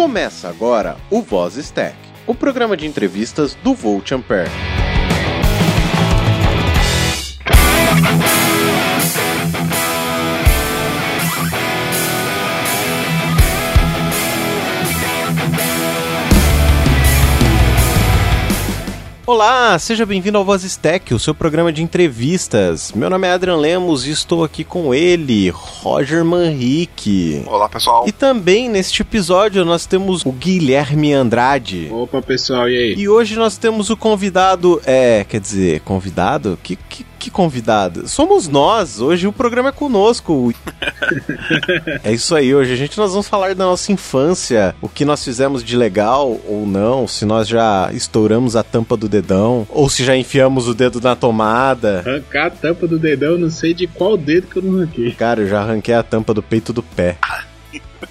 Começa agora o Voz Stack, o programa de entrevistas do Volt Ampere. Olá, seja bem-vindo ao Voz Stack, o seu programa de entrevistas. Meu nome é Adrian Lemos e estou aqui com ele, Roger Manrique. Olá, pessoal. E também neste episódio nós temos o Guilherme Andrade. Opa, pessoal, e aí? E hoje nós temos o convidado, é, quer dizer, convidado? Que, que, que convidado? Somos nós, hoje o programa é conosco. é isso aí, hoje a gente nós vamos falar da nossa infância, o que nós fizemos de legal ou não, se nós já estouramos a tampa do dedão, ou se já enfiamos o dedo na tomada. Arrancar a tampa do dedão, não sei de qual dedo que eu não arranquei. Cara, eu já arranquei a tampa do peito do pé.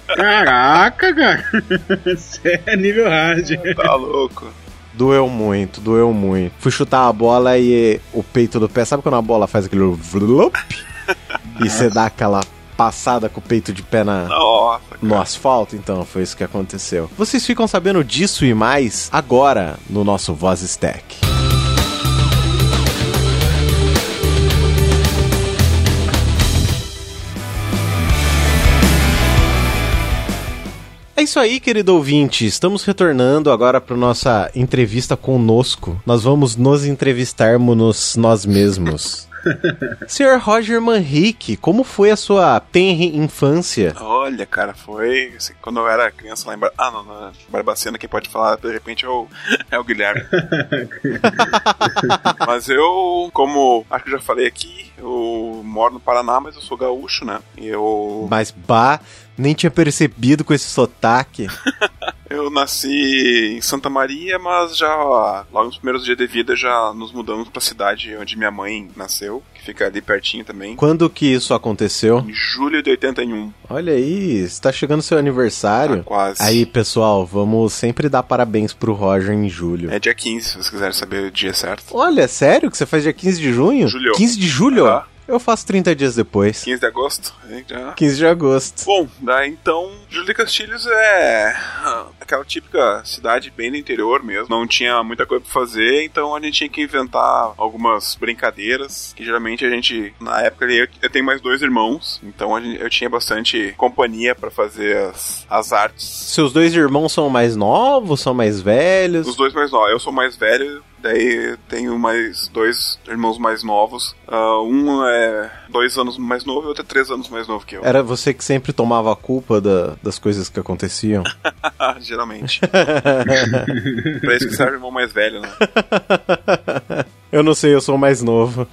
Caraca, cara. Você é nível hard. Tá louco. Doeu muito, doeu muito. Fui chutar a bola e o peito do pé, sabe quando a bola faz aquele vlup? e você dá aquela passada com o peito de pé na, Nossa, no asfalto? Então, foi isso que aconteceu. Vocês ficam sabendo disso e mais agora no nosso Voz Stack. É isso aí, querido ouvinte. Estamos retornando agora para nossa entrevista conosco. Nós vamos nos entrevistarmos nós mesmos. Sr. Roger Manrique, como foi a sua tenre infância? Olha, cara, foi. assim, quando eu era criança lá em Bar... Ah, não, na Barbacena, quem pode falar de repente é o, é o Guilherme. mas eu, como acho que já falei aqui, eu moro no Paraná, mas eu sou gaúcho, né? E eu. Mas bah, nem tinha percebido com esse sotaque. Eu nasci em Santa Maria, mas já logo nos primeiros dias de vida já nos mudamos pra cidade onde minha mãe nasceu, que fica ali pertinho também. Quando que isso aconteceu? Em julho de 81. Olha aí, está chegando seu aniversário. Tá quase. Aí, pessoal, vamos sempre dar parabéns pro Roger em julho. É dia 15, se vocês quiserem saber o dia certo. Olha, sério que você faz dia 15 de junho? Julho. 15 de julho? Aham. Eu faço 30 dias depois. 15 de agosto. aí Já 15 de agosto. Bom, daí então, Júlio de Castilhos é ah, aquela típica cidade bem do interior mesmo. Não tinha muita coisa pra fazer, então a gente tinha que inventar algumas brincadeiras. Que geralmente a gente, na época, eu, eu tenho mais dois irmãos, então gente- eu tinha bastante companhia pra fazer as, as artes. Seus dois irmãos são mais novos, são mais velhos? Os dois mais novos. Eu sou mais velho, daí tenho mais dois irmãos mais novos. Ah, um é dois anos mais novo e outro é três anos mais novo que eu. Era você que sempre tomava a culpa da- das coisas que aconteciam? Geralmente. pra isso que serve o irmão mais velho, né? eu não sei, eu sou o mais novo.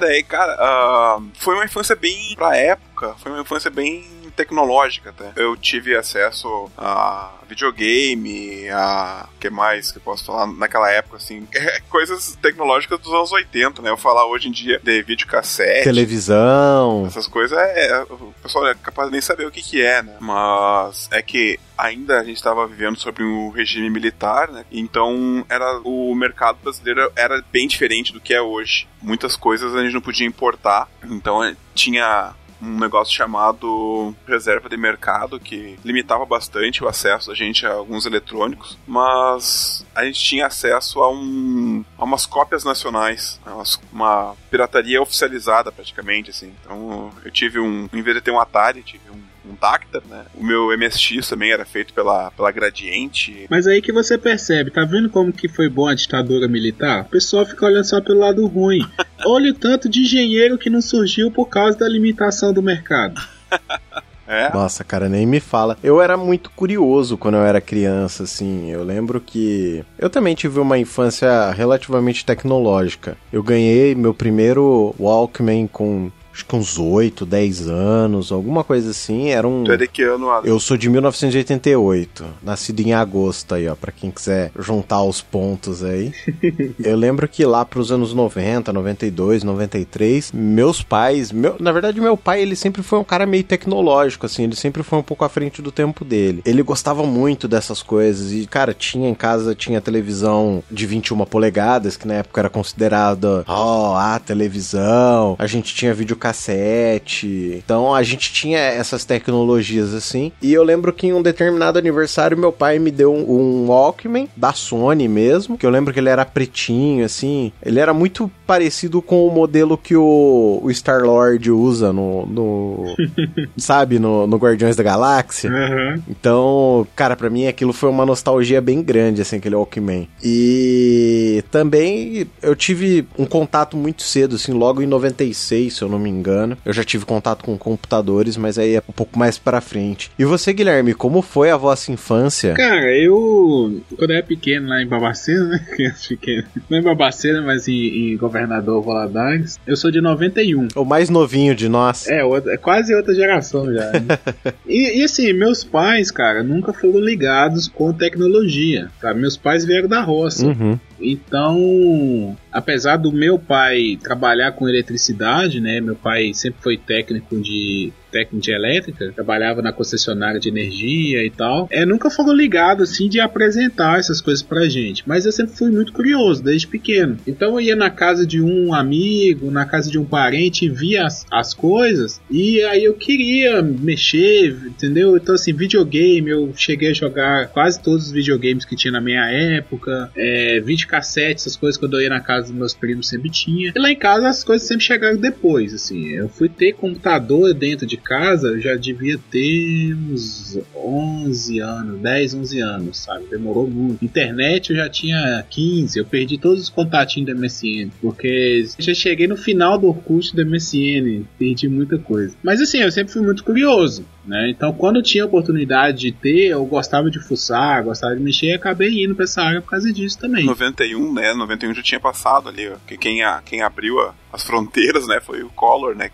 Daí, cara, ah, foi uma infância bem pra época, foi uma infância bem tecnológica até. Eu tive acesso a videogame, a o que mais que eu posso falar naquela época assim, coisas tecnológicas dos anos 80, né? Eu falar hoje em dia de videocassete, Televisão. essas coisas é, o pessoal é capaz de nem saber o que que é, né? Mas é que ainda a gente estava vivendo sobre um regime militar, né? Então era o mercado brasileiro era bem diferente do que é hoje. Muitas coisas a gente não podia importar, então tinha um negócio chamado reserva de mercado que limitava bastante o acesso da gente a alguns eletrônicos, mas a gente tinha acesso a, um, a umas cópias nacionais, né, uma pirataria oficializada praticamente, assim. Então eu tive um, em vez de ter um Atari, tive um, um Dactar, né? O meu MSX também era feito pela, pela Gradiente. Mas aí que você percebe, tá vendo como que foi bom a ditadura militar? O pessoal fica olhando só pelo lado ruim. Olha o tanto de engenheiro que não surgiu por causa da limitação do mercado. É, Nossa, cara, nem me fala. Eu era muito curioso quando eu era criança, assim. Eu lembro que eu também tive uma infância relativamente tecnológica. Eu ganhei meu primeiro Walkman com acho que uns 8, 10 anos, alguma coisa assim. Era um. tu é de que ano? Adam? Eu sou de 1988, nascido em agosto aí, ó, pra quem quiser juntar os pontos aí. eu lembro que lá pros anos 90, 92, 93, meus pais, meu, na verdade meu pai, ele sempre foi um cara meio tecnológico, assim, ele sempre foi um pouco à frente do tempo dele. Ele gostava muito dessas coisas e, cara, tinha em casa, tinha televisão de 21 polegadas, que na época era considerada, ó, a televisão. A gente tinha videocassete videocassete. Então a gente tinha essas tecnologias assim. E eu lembro que em um determinado aniversário meu pai me deu um, um Walkman da Sony mesmo, que eu lembro que ele era pretinho assim. Ele era muito parecido com o modelo que o, o Star-Lord usa no, no sabe, no, no Guardiões da Galáxia. Uhum. Então, cara, para mim aquilo foi uma nostalgia bem grande assim, aquele Walkman. E também eu tive um contato muito cedo assim, logo em 96, se eu não me engano. Eu já tive contato com computadores, mas aí é um pouco mais para frente. E você, Guilherme, como foi a vossa infância? Cara, eu. Quando eu era pequeno lá em Babacena, né? Criança pequena. Não em Babacena, mas em, em Governador Valadares. Eu sou de 91. O mais novinho de nós. É, outra, é quase outra geração já. Né? e, e, assim, meus pais, cara, nunca foram ligados com tecnologia. Tá? Meus pais vieram da roça. Uhum. Então, apesar do meu pai trabalhar com eletricidade, né? Meu pai sempre foi técnico de técnico de elétrica, trabalhava na concessionária de energia e tal. É, nunca foram ligados assim de apresentar essas coisas pra gente, mas eu sempre fui muito curioso desde pequeno. Então eu ia na casa de um amigo, na casa de um parente, via as, as coisas e aí eu queria mexer, entendeu? Então assim, videogame, eu cheguei a jogar quase todos os videogames que tinha na minha época, é, videocassete, essas coisas quando eu ia na casa dos meus primos sempre tinha. E lá em casa as coisas sempre chegaram depois, assim. Eu fui ter computador dentro de casa, eu já devia ter uns 11 anos, 10, 11 anos, sabe? Demorou muito. Internet eu já tinha 15, eu perdi todos os contatinhos da MSN, porque já cheguei no final do curso da MSN, perdi muita coisa. Mas assim, eu sempre fui muito curioso. Né? Então, quando tinha oportunidade de ter, eu gostava de fuçar, gostava de mexer, e acabei indo para essa área por causa disso também. 91, né? 91 já tinha passado ali, ó. Que quem, a, quem abriu a, as fronteiras, né, foi o Collor, né?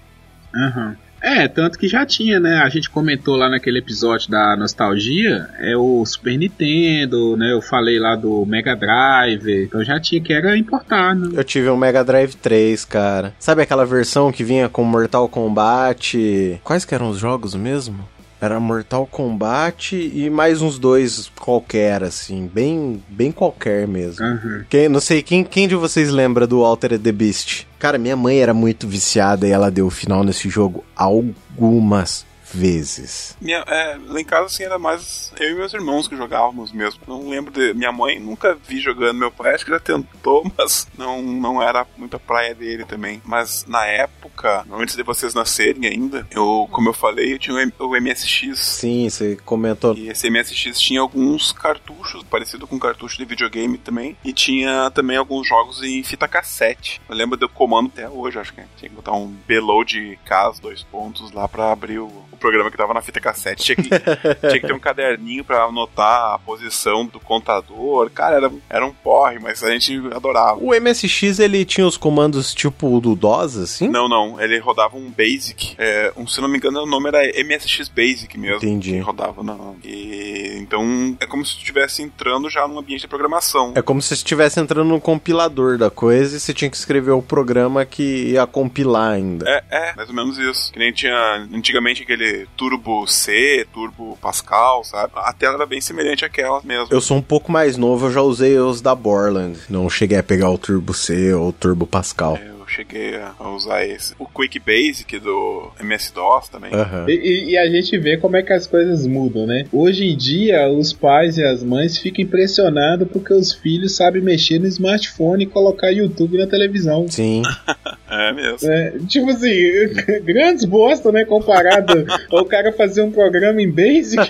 Aham. Uhum. É, tanto que já tinha, né? A gente comentou lá naquele episódio da nostalgia, é o Super Nintendo, né? Eu falei lá do Mega Drive, então já tinha que era importado. Eu tive um Mega Drive 3, cara. Sabe aquela versão que vinha com Mortal Kombat? Quais que eram os jogos mesmo? Era Mortal Kombat e mais uns dois qualquer, assim, bem bem qualquer mesmo. Uhum. Quem, não sei, quem, quem de vocês lembra do Altered the Beast? Cara, minha mãe era muito viciada e ela deu o final nesse jogo algumas vezes. Minha, é, lá em casa, assim, era mais eu e meus irmãos que jogávamos mesmo. Não lembro de. Minha mãe nunca vi jogando. Meu pai acho que já tentou, mas não, não era muita praia dele também. Mas na época, antes de vocês nascerem ainda, eu, como eu falei, eu tinha o MSX. Sim, você comentou. E esse MSX tinha alguns cartuchos, parecido com cartucho de videogame também. E tinha também alguns jogos em fita cassete. Eu lembro do comando até hoje, acho que tinha que botar um below de K, dois pontos lá pra abrir o programa que tava na fita cassete. Tinha que, tinha que ter um caderninho para anotar a posição do contador. Cara, era, era um porre, mas a gente adorava. O MSX, ele tinha os comandos tipo do DOS, assim? Não, não. Ele rodava um Basic. É, um, se não me engano, o nome era MSX Basic mesmo. Entendi. Que rodava, não. E, então, é como se tu estivesse entrando já num ambiente de programação. É como se estivesse entrando no compilador da coisa e você tinha que escrever o programa que ia compilar ainda. É, é, mais ou menos isso. Que nem tinha antigamente aquele Turbo C, Turbo Pascal, sabe? A tela era bem semelhante àquela mesmo. Eu sou um pouco mais novo, eu já usei os da Borland. Não cheguei a pegar o Turbo C ou o Turbo Pascal. É, cheguei a usar esse. O Quick Basic do MS-DOS também. Uhum. E, e, a gente vê como é que as coisas mudam, né? Hoje em dia, os pais e as mães ficam impressionados porque os filhos sabem mexer no smartphone e colocar YouTube na televisão. Sim. é mesmo. É, tipo assim, grandes bosta, né? Comparado ao cara fazer um programa em Basic.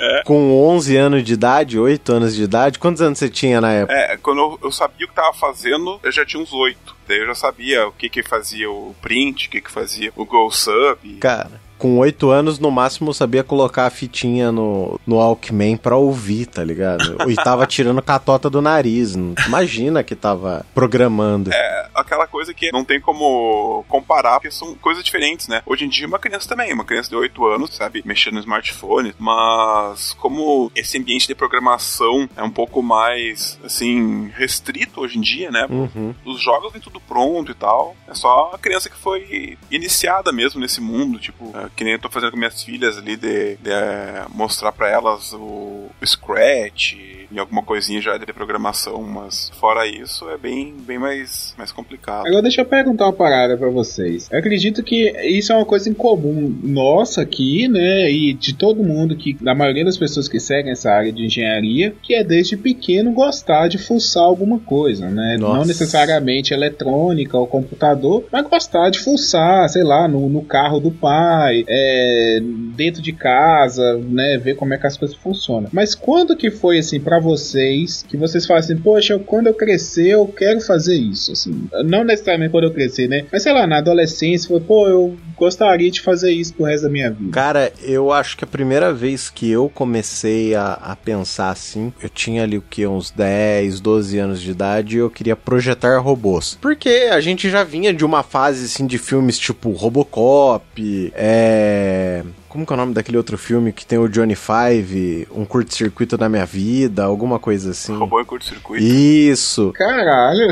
é. Com 11 anos de idade, 8 anos de idade, quantos anos você tinha na época? É, quando eu, eu sabia o que tava fazendo, eu já tinha uns 8. Daí eu já sabia o que que fazia o print, o que que fazia o go sub. Cara, com oito anos, no máximo, sabia colocar a fitinha no, no Walkman pra ouvir, tá ligado? E tava tirando catota do nariz. Imagina que tava programando. É, aquela coisa que não tem como comparar, porque são coisas diferentes, né? Hoje em dia, uma criança também, uma criança de oito anos, sabe, mexendo no smartphone, mas como esse ambiente de programação é um pouco mais, assim, restrito hoje em dia, né? Uhum. Os jogos vêm tudo pronto e tal. É só a criança que foi iniciada mesmo nesse mundo, tipo, que nem eu tô fazendo com minhas filhas ali, de, de é, mostrar para elas o, o Scratch e alguma coisinha já de programação, mas fora isso é bem, bem mais, mais complicado. Agora deixa eu perguntar uma parada para vocês. Eu acredito que isso é uma coisa em comum nossa aqui, né, e de todo mundo que, da maioria das pessoas que seguem essa área de engenharia, que é desde pequeno gostar de fuçar alguma coisa, né? Nossa. Não necessariamente eletrônica ou computador, mas gostar de fuçar, sei lá, no, no carro do pai, é, dentro de casa, né, ver como é que as coisas funcionam. Mas quando que foi assim para vocês que vocês falam assim, poxa, quando eu crescer eu quero fazer isso, assim, não necessariamente quando eu crescer, né? Mas sei lá, na adolescência, foi, pô, eu gostaria de fazer isso pro resto da minha vida. Cara, eu acho que a primeira vez que eu comecei a, a pensar assim, eu tinha ali o que uns 10, 12 anos de idade e eu queria projetar robôs. Porque a gente já vinha de uma fase assim de filmes tipo Robocop, é como que é o nome daquele outro filme que tem o Johnny Five, um curto-circuito da minha vida, alguma coisa assim? Robô em curto-circuito. Isso. Caralho.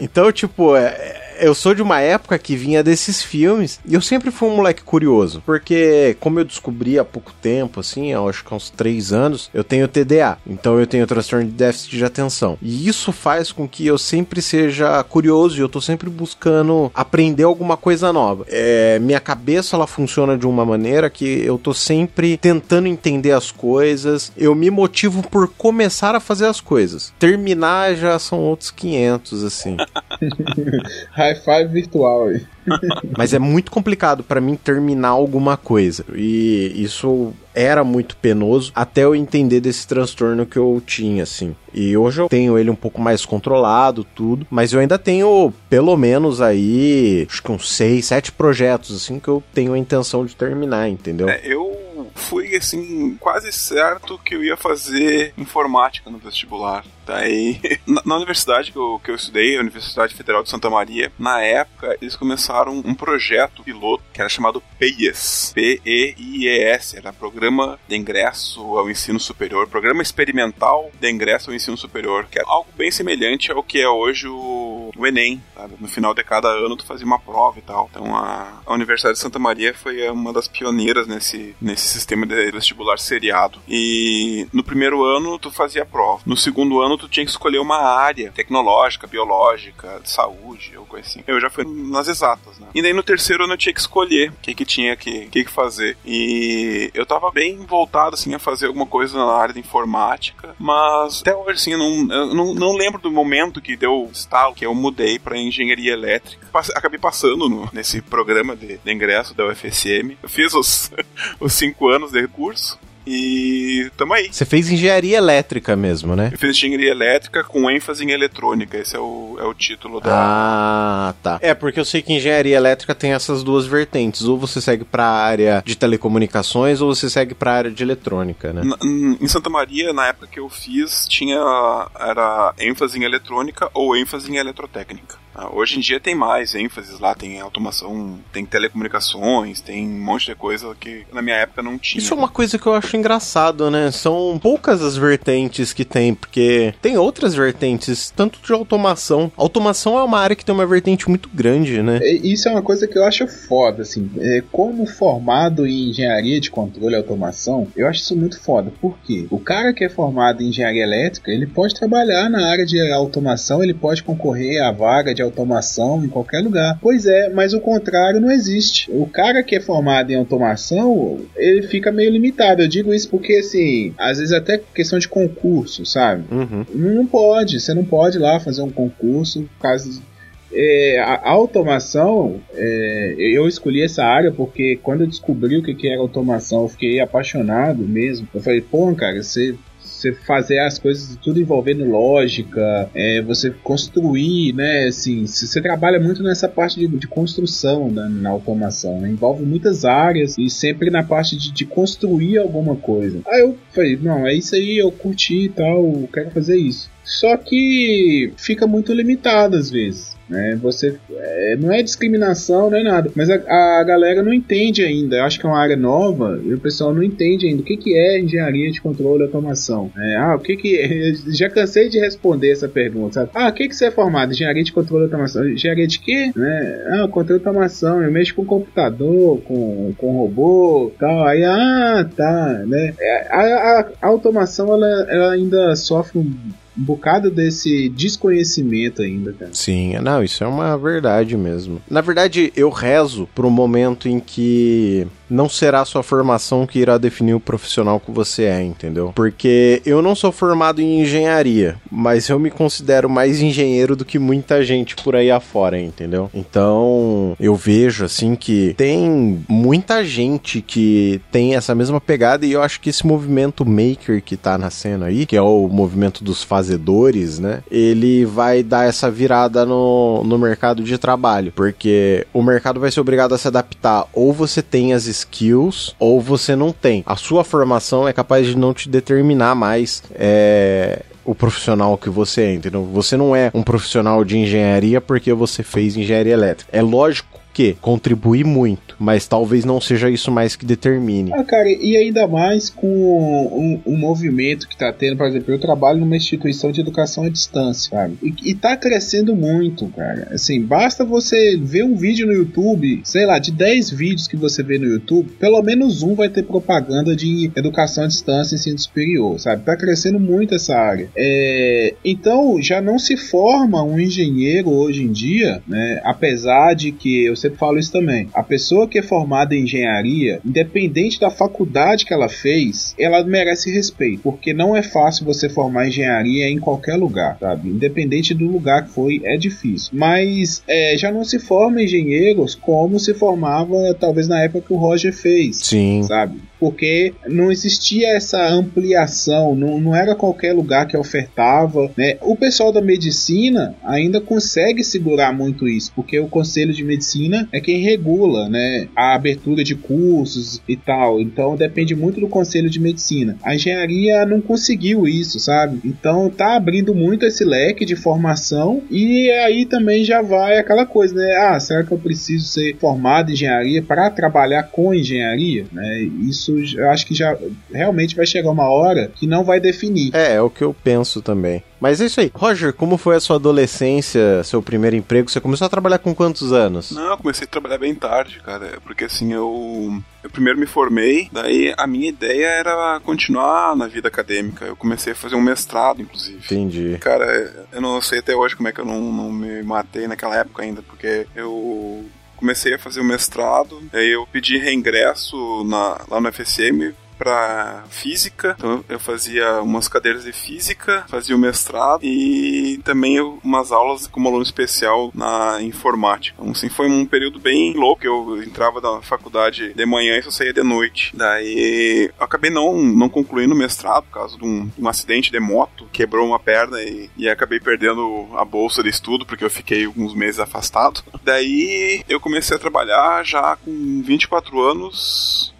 então, tipo, é, eu sou de uma época que vinha desses filmes e eu sempre fui um moleque curioso, porque como eu descobri há pouco tempo, assim, eu acho que há uns três anos, eu tenho TDA, então eu tenho transtorno de déficit de atenção. E isso faz com que eu sempre seja curioso e eu tô sempre buscando aprender alguma coisa nova. É, minha cabeça ela funciona de uma maneira que eu tô sempre tentando entender as coisas, eu me motivo por começar a fazer as coisas. Terminar já são outros 500, assim. five virtual aí. Mas é muito complicado para mim terminar alguma coisa. E isso era muito penoso até eu entender desse transtorno que eu tinha, assim. E hoje eu tenho ele um pouco mais controlado, tudo, mas eu ainda tenho pelo menos aí, acho que uns seis, sete projetos, assim, que eu tenho a intenção de terminar, entendeu? É, eu fui assim, quase certo que eu ia fazer informática no vestibular. Daí, na, na universidade que eu, que eu estudei, a Universidade Federal de Santa Maria, na época eles começaram um projeto piloto que era chamado PEIES, P-E-I-E-S, era Programa de Ingresso ao Ensino Superior, Programa Experimental de Ingresso ao Ensino Superior, que é algo bem semelhante ao que é hoje o, o Enem, sabe? No final de cada ano tu fazia uma prova e tal. Então a, a Universidade de Santa Maria foi uma das pioneiras nesse, nesse sistema de vestibular seriado. E no primeiro ano tu fazia a prova. No segundo ano tu tinha que escolher uma área tecnológica, biológica, de saúde, ou coisa assim. Eu já fui nas exatas, né? E daí no terceiro ano eu tinha que escolher o que que tinha que, que, que fazer. E eu tava bem voltado, assim, a fazer alguma coisa na área de informática, mas até hoje, assim, eu não, eu não, não lembro do momento que deu estalo, que eu mudei para engenharia elétrica. Passe, acabei passando no, nesse programa de, de ingresso da UFSM. Eu fiz os, os cinco anos de curso. E tamo aí. Você fez engenharia elétrica mesmo, né? Eu fiz engenharia elétrica com ênfase em eletrônica. Esse é o, é o título da. Ah, tá. É, porque eu sei que engenharia elétrica tem essas duas vertentes. Ou você segue pra área de telecomunicações, ou você segue pra área de eletrônica, né? Na, em Santa Maria, na época que eu fiz, tinha. Era ênfase em eletrônica ou ênfase em eletrotécnica. Ah, hoje em dia tem mais ênfases lá, tem automação, tem telecomunicações, tem um monte de coisa que na minha época não tinha. Isso é uma coisa que eu acho engraçado, né? São poucas as vertentes que tem, porque tem outras vertentes, tanto de automação. Automação é uma área que tem uma vertente muito grande, né? Isso é uma coisa que eu acho foda, assim. É, como formado em engenharia de controle e automação, eu acho isso muito foda. Por quê? O cara que é formado em engenharia elétrica, ele pode trabalhar na área de automação, ele pode concorrer à vaga de automação em qualquer lugar. Pois é, mas o contrário não existe. O cara que é formado em automação, ele fica meio limitado. Eu digo isso porque, assim, às vezes até questão de concurso, sabe? Uhum. Não pode, você não pode ir lá fazer um concurso por causa é, a automação, é, eu escolhi essa área porque quando eu descobri o que, que era automação, eu fiquei apaixonado mesmo. Eu falei, pô, cara, você você fazer as coisas tudo envolvendo lógica, é, você construir, né? Assim, você trabalha muito nessa parte de, de construção né, na automação, né? envolve muitas áreas e sempre na parte de, de, construir alguma coisa. Aí eu falei, não, é isso aí, eu curti e tal, quero fazer isso. Só que fica muito limitado às vezes. Né? Você é, não é discriminação, não é nada, mas a, a galera não entende ainda. Eu acho que é uma área nova e o pessoal não entende ainda o que, que é engenharia de controle e automação. É, ah, o que que já cansei de responder essa pergunta. Sabe? Ah, o que que você é formado? Engenharia de controle e automação. Engenharia de quê? Né? Ah, controle e automação. Eu mexo com computador, com, com robô, tal. Aí, ah, tá, né? É, a, a, a automação ela, ela ainda sofre um um bocado desse desconhecimento ainda, cara. Sim, não, isso é uma verdade mesmo. Na verdade, eu rezo pro momento em que não será a sua formação que irá definir o profissional que você é, entendeu? Porque eu não sou formado em engenharia, mas eu me considero mais engenheiro do que muita gente por aí afora, entendeu? Então, eu vejo assim que tem muita gente que tem essa mesma pegada e eu acho que esse movimento maker que tá nascendo aí, que é o movimento dos fazedores, né? Ele vai dar essa virada no, no mercado de trabalho, porque o mercado vai ser obrigado a se adaptar. Ou você tem as skills ou você não tem. A sua formação é capaz de não te determinar mais é, o profissional que você é, entendeu? Você não é um profissional de engenharia porque você fez engenharia elétrica. É lógico que contribui muito, mas talvez não seja isso mais que determine. Ah, cara, e ainda mais com um, um movimento que tá tendo, por exemplo, eu trabalho numa instituição de educação à distância, sabe? E, e tá crescendo muito, cara. Assim, basta você ver um vídeo no YouTube, sei lá, de 10 vídeos que você vê no YouTube, pelo menos um vai ter propaganda de educação à distância em ensino superior, sabe? Tá crescendo muito essa área. É, então, já não se forma um engenheiro hoje em dia, né? Apesar de que eu sempre falo isso também. A pessoa que é formada em engenharia, independente da faculdade que ela fez, ela merece respeito, porque não é fácil você formar engenharia em qualquer lugar, sabe? Independente do lugar que foi, é difícil. Mas é, já não se forma engenheiros como se formava talvez na época que o Roger fez, Sim. sabe? Porque não existia essa ampliação, não, não era qualquer lugar que ofertava. Né? O pessoal da medicina ainda consegue segurar muito isso, porque o Conselho de Medicina é quem regula né, a abertura de cursos e tal, então depende muito do Conselho de Medicina. A engenharia não conseguiu isso, sabe? Então tá abrindo muito esse leque de formação e aí também já vai aquela coisa, né? Ah, será que eu preciso ser formado em engenharia para trabalhar com engenharia? Né? Isso isso eu acho que já realmente vai chegar uma hora que não vai definir. É, é o que eu penso também. Mas é isso aí. Roger, como foi a sua adolescência, seu primeiro emprego? Você começou a trabalhar com quantos anos? Não, eu comecei a trabalhar bem tarde, cara. Porque assim, eu. Eu primeiro me formei, daí a minha ideia era continuar na vida acadêmica. Eu comecei a fazer um mestrado, inclusive. Entendi. Cara, eu não sei até hoje como é que eu não, não me matei naquela época ainda, porque eu comecei a fazer o mestrado, aí eu pedi reingresso na, lá no FSM para física, então eu fazia umas cadeiras de física, fazia o mestrado e também umas aulas como aluno especial na informática. Então, assim, foi um período bem louco. Eu entrava na faculdade de manhã e só saía de noite. Daí acabei não, não concluindo o mestrado por causa de um, um acidente de moto, quebrou uma perna e, e acabei perdendo a bolsa de estudo porque eu fiquei alguns meses afastado. Daí eu comecei a trabalhar já com 24 anos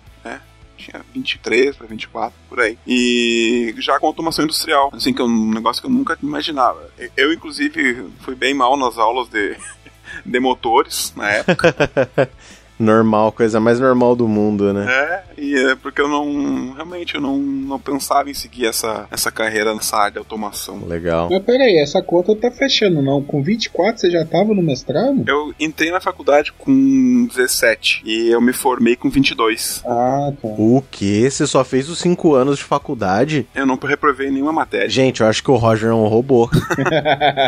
tinha 23 para 24, por aí. E já com automação industrial, assim, que é um negócio que eu nunca imaginava. Eu, inclusive, fui bem mal nas aulas de, de motores na época. normal, coisa mais normal do mundo, né? É, e é porque eu não. Realmente, eu não, não pensava em seguir essa, essa carreira nessa área de automação. Legal. Mas peraí, essa conta tá fechando, não? Com 24 você já tava no mestrado? Eu entrei na faculdade com 17 e eu me formei com 22. Ah, tá. O quê? Você só fez os 5 anos de faculdade? Eu não reprovei nenhuma matéria. Gente, eu acho que o Roger é um robô.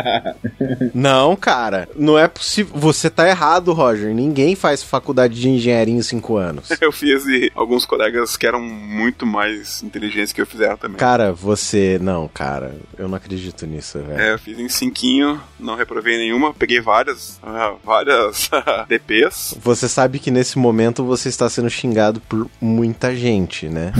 não, cara, não é possível. Você tá errado, Roger. Ninguém faz faculdade faculdade de engenharia em cinco anos. eu fiz e alguns colegas que eram muito mais inteligentes que eu fizeram também. Cara, você. Não, cara, eu não acredito nisso, velho. É, eu fiz em cinquinho, não reprovei nenhuma, peguei várias, uh, várias DPs. Você sabe que nesse momento você está sendo xingado por muita gente, né?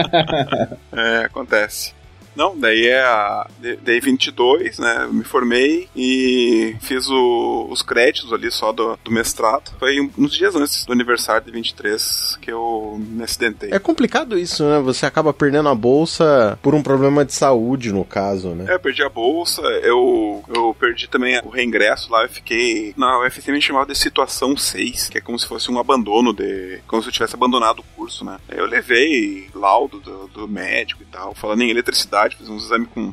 é, acontece. Não, daí é a. Daí 22, né? Me formei e fiz o, os créditos ali só do, do mestrado. Foi uns dias antes do aniversário de 23 que eu me acidentei. É complicado isso, né? Você acaba perdendo a bolsa por um problema de saúde, no caso, né? É, eu perdi a bolsa, eu, eu perdi também o reingresso lá, eu fiquei na UFC me chamava de situação 6, que é como se fosse um abandono de. como se eu tivesse abandonado o curso, né? Eu levei laudo do, do médico e tal, falando em eletricidade, fiz uns exames com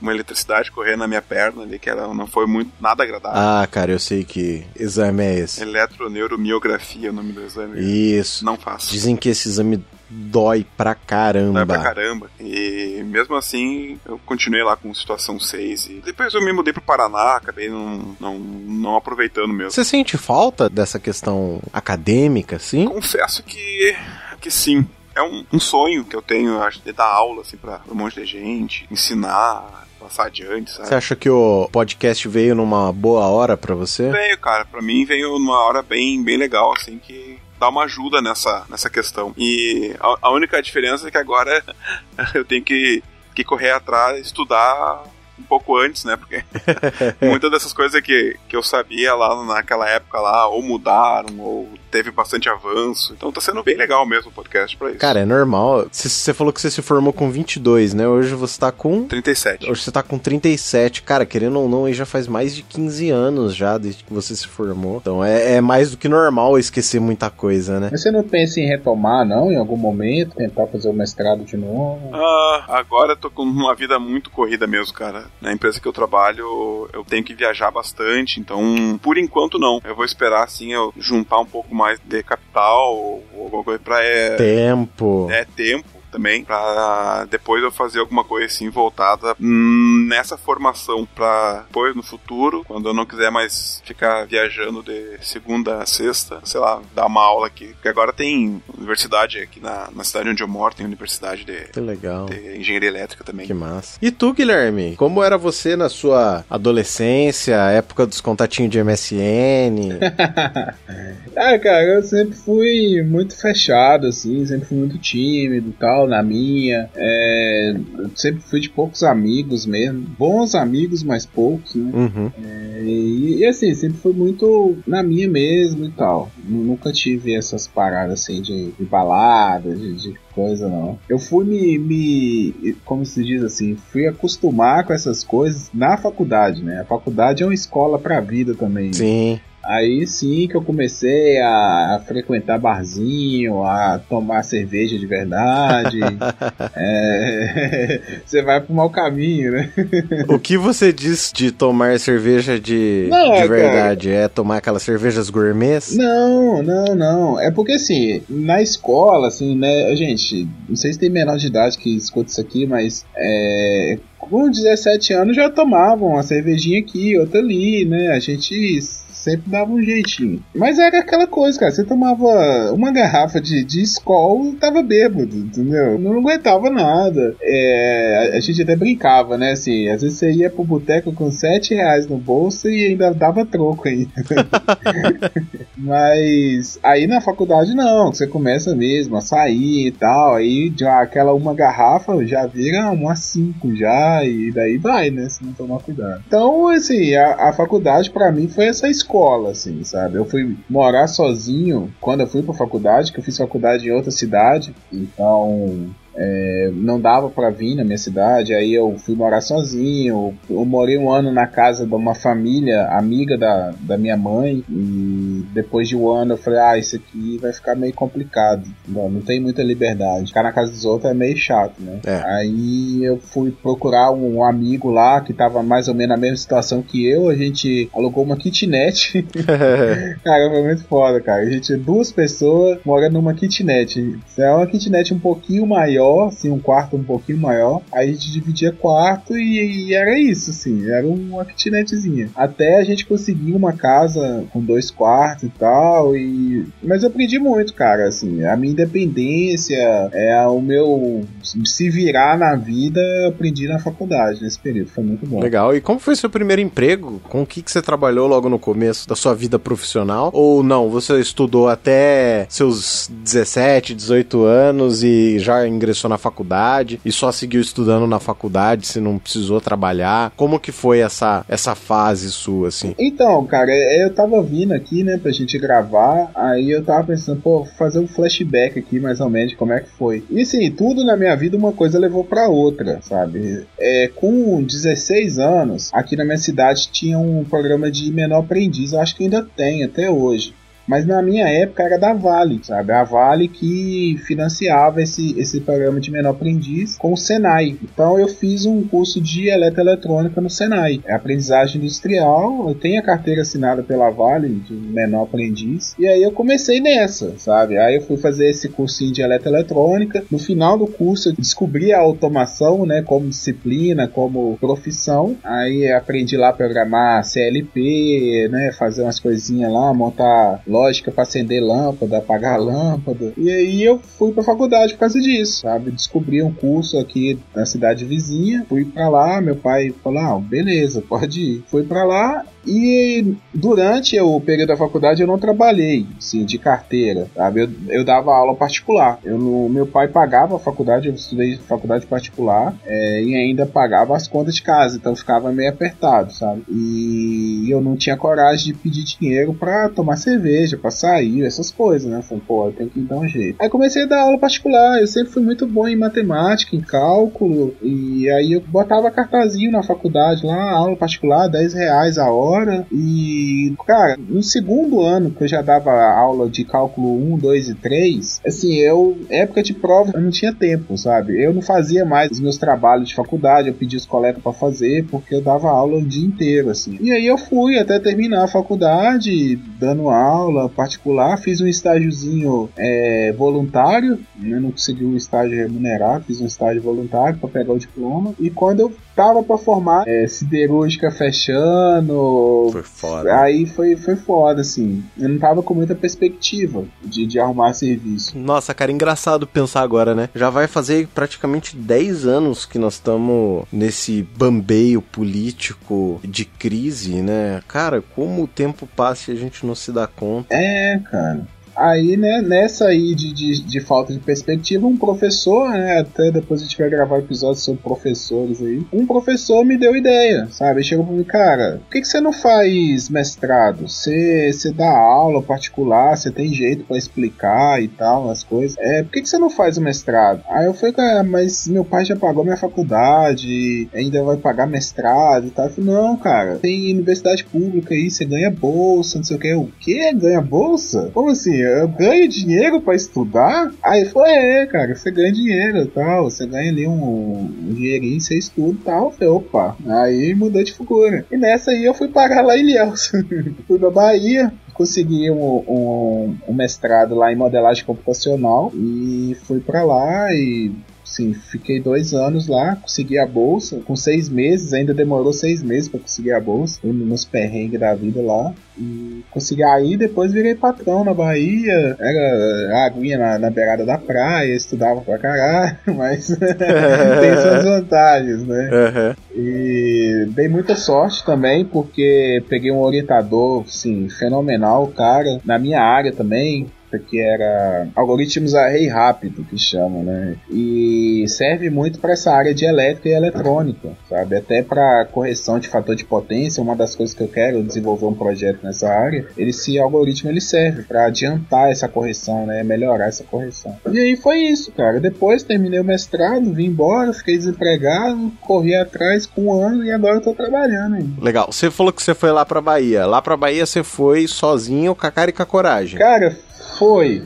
uma eletricidade correndo na minha perna ali, que ela não foi muito nada agradável. Ah, cara, eu sei que exame é esse. Eletroneuromiografia é o nome do exame. Isso. Não faço. Dizem que esse exame dói pra caramba. Dói pra caramba. E mesmo assim, eu continuei lá com situação 6. E depois eu me mudei pro Paraná, acabei não, não, não aproveitando mesmo. Você sente falta dessa questão acadêmica, assim? Confesso que, que sim. É um, um sonho que eu tenho, acho, de dar aula, assim, pra um monte de gente, ensinar, passar adiante, sabe? Você acha que o podcast veio numa boa hora para você? Veio, cara. Para mim veio numa hora bem, bem legal, assim, que dá uma ajuda nessa, nessa questão. E a, a única diferença é que agora eu tenho que, que correr atrás, estudar um pouco antes, né? Porque muitas dessas coisas que, que eu sabia lá naquela época lá, ou mudaram, ou teve bastante avanço. Então tá sendo bem legal mesmo o podcast pra isso. Cara, é normal. Você falou que você se formou com 22, né? Hoje você tá com... 37. Hoje você tá com 37. Cara, querendo ou não, aí já faz mais de 15 anos já desde que você se formou. Então é, é mais do que normal esquecer muita coisa, né? Mas você não pensa em retomar, não? Em algum momento? Tentar fazer o mestrado de novo? Ah, agora eu tô com uma vida muito corrida mesmo, cara. Na empresa que eu trabalho, eu tenho que viajar bastante. Então, por enquanto, não. Eu vou esperar, assim, eu juntar um pouco mais de capital ou alguma coisa pra. É, tempo. É, tempo também, para depois eu fazer alguma coisa assim voltada nessa formação para depois no futuro, quando eu não quiser mais ficar viajando de segunda a sexta, sei lá, dar uma aula aqui. Porque agora tem universidade aqui na, na cidade onde eu moro, tem universidade de, que legal. de engenharia elétrica também. Que massa. E tu, Guilherme, como era você na sua adolescência, época dos contatinhos de MSN? ah, cara, eu sempre fui muito fechado, assim, sempre fui muito tímido e tal na minha. É, sempre fui de poucos amigos mesmo. Bons amigos, mas poucos, né? Uhum. É, e, e, assim, sempre fui muito na minha mesmo e tal. Nunca tive essas paradas assim de, de balada, de, de coisa, não. Eu fui me, me, como se diz assim, fui acostumar com essas coisas na faculdade, né? A faculdade é uma escola pra vida também. Sim. Aí sim que eu comecei a, a frequentar barzinho, a tomar cerveja de verdade. é, você vai pro mau caminho, né? o que você diz de tomar cerveja de, não, de verdade? Cara. É tomar aquelas cervejas gourmets? Não, não, não. É porque assim, na escola, assim, né, gente, não sei se tem menor de idade que escuta isso aqui, mas é, com 17 anos já tomavam uma cervejinha aqui, outra ali, né? A gente sempre dava um jeitinho. Mas era aquela coisa, cara. Você tomava uma garrafa de, de Skol e tava bêbado, entendeu? Não aguentava nada. É, a, a, gente até brincava, né? Assim, às vezes você ia pro boteco com 7 reais no bolso e ainda dava troco ainda. Mas aí na faculdade não, você começa mesmo a sair e tal. Aí já aquela uma garrafa já vira uma cinco já, e daí vai, né? Se não tomar cuidado. Então, assim, a, a faculdade para mim foi essa escola escola, assim, sabe? Eu fui morar sozinho quando eu fui pra faculdade, que eu fiz faculdade em outra cidade, então é, não dava para vir na minha cidade, aí eu fui morar sozinho. Eu morei um ano na casa de uma família amiga da, da minha mãe, e depois de um ano eu falei: Ah, isso aqui vai ficar meio complicado, não, não tem muita liberdade. Ficar na casa dos outros é meio chato, né? É. Aí eu fui procurar um, amigo lá que tava mais ou menos na mesma situação que eu, a gente alugou uma kitnet. cara, foi muito foda, cara. A gente, duas pessoas morando numa kitnet. É uma kitnet um pouquinho maior maior, assim, um quarto um pouquinho maior. Aí a gente dividia quarto e, e era isso, assim, era uma kitnetzinha. Até a gente conseguir uma casa com dois quartos quarto e tal. E... Mas eu aprendi muito, cara, assim, a minha independência, é o meu se virar na vida, eu aprendi na faculdade nesse período. Foi muito bom. Legal. E como foi seu primeiro emprego? Com o que, que você trabalhou logo no começo da sua vida profissional? Ou não? Você estudou até seus 17, 18 anos e já ingressou na faculdade e só seguiu estudando na faculdade, se não precisou trabalhar? Como que foi essa, essa fase sua, assim? Então, cara, é, eu tava vindo aqui, né, pra gente gravar, aí eu tava pensando, pô, fazer um flashback aqui, mais ou menos, como é que foi. E assim, tudo na minha vida, uma coisa levou pra outra, sabe? É, com 16 anos, aqui na minha cidade tinha um programa de menor aprendiz, eu acho que ainda tem até hoje. Mas na minha época era da Vale, sabe? A Vale que financiava esse, esse programa de menor aprendiz com o Senai. Então eu fiz um curso de eletroeletrônica no Senai. É aprendizagem industrial. Eu tenho a carteira assinada pela Vale de menor aprendiz. E aí eu comecei nessa, sabe? Aí eu fui fazer esse cursinho de eletroeletrônica. No final do curso eu descobri a automação, né? Como disciplina, como profissão. Aí aprendi lá a programar CLP, né? Fazer umas coisinhas lá, montar lógica para acender lâmpada, apagar lâmpada. E aí eu fui para faculdade por causa disso, sabe? Descobri um curso aqui na cidade vizinha, fui para lá, meu pai falou: "Ah, beleza, pode ir". Fui para lá e durante o período da faculdade eu não trabalhei, assim, de carteira, sabe? Eu, eu dava aula particular. Eu, no, meu pai pagava a faculdade, eu estudei faculdade particular é, e ainda pagava as contas de casa, então ficava meio apertado, sabe? E eu não tinha coragem de pedir dinheiro para tomar cerveja, para sair, essas coisas, né? Falei, pô, eu tenho que dar um jeito. Aí comecei a dar aula particular, eu sempre fui muito bom em matemática, em cálculo, e aí eu botava cartazinho na faculdade lá, aula particular, 10 reais a hora hora. E, cara, no segundo ano que eu já dava aula de cálculo 1, 2 e 3, assim, eu, época de prova, eu não tinha tempo, sabe? Eu não fazia mais os meus trabalhos de faculdade, eu pedia os colegas para fazer, porque eu dava aula o dia inteiro, assim. E aí eu fui até terminar a faculdade, dando aula particular, fiz um estágiozinho é, voluntário, né? não consegui um estágio remunerado, fiz um estágio voluntário para pegar o diploma. E quando eu tava para formar, é, siderúrgica fechando. Foi foda. Aí foi, foi foda, assim. Eu não tava com muita perspectiva de, de arrumar serviço. Nossa, cara, engraçado pensar agora, né? Já vai fazer praticamente 10 anos que nós estamos nesse bambeio político de crise, né? Cara, como o tempo passa e a gente não se dá conta. É, cara. Aí, né, nessa aí de, de, de, falta de perspectiva, um professor, né, até depois a gente vai gravar episódios sobre professores aí, um professor me deu ideia, sabe? Ele chegou pra mim, cara, por que, que você não faz mestrado? Você, você dá aula particular, você tem jeito para explicar e tal, as coisas. É, por que, que você não faz o mestrado? Aí eu falei, cara, mas meu pai já pagou minha faculdade, ainda vai pagar mestrado e tal. Eu falei, não, cara, tem universidade pública aí, você ganha bolsa, não sei o que. O quê? Ganha bolsa? Como assim? Eu ganho dinheiro para estudar? Aí foi, é, cara, você ganha dinheiro tal, você ganha ali um, um dinheirinho, você estuda e tal. Eu falei, opa, aí mudou de figura. E nessa aí eu fui parar lá em Ilhéus. fui pra Bahia, consegui um, um, um, mestrado lá em modelagem computacional e fui para lá e Sim, fiquei dois anos lá, consegui a bolsa. Com seis meses, ainda demorou seis meses para conseguir a bolsa. Nos perrengues da vida lá. E consegui aí, depois virei patrão na Bahia. Era aguinha na, na beirada da praia, estudava pra caralho, mas tem suas vantagens, né? Uhum. E dei muita sorte também, porque peguei um orientador, sim, fenomenal, cara, na minha área também que era algoritmos array rápido, que chamam, né? E serve muito para essa área de elétrica e eletrônica, sabe? Até para correção de fator de potência, uma das coisas que eu quero desenvolver um projeto nessa área, esse algoritmo ele serve para adiantar essa correção, né? Melhorar essa correção. E aí foi isso, cara. Depois terminei o mestrado, vim embora, fiquei desempregado, corri atrás com um ano e agora eu tô trabalhando ainda. Legal. Você falou que você foi lá pra Bahia. Lá pra Bahia você foi sozinho, com a cara e com a coragem. Cara, foi.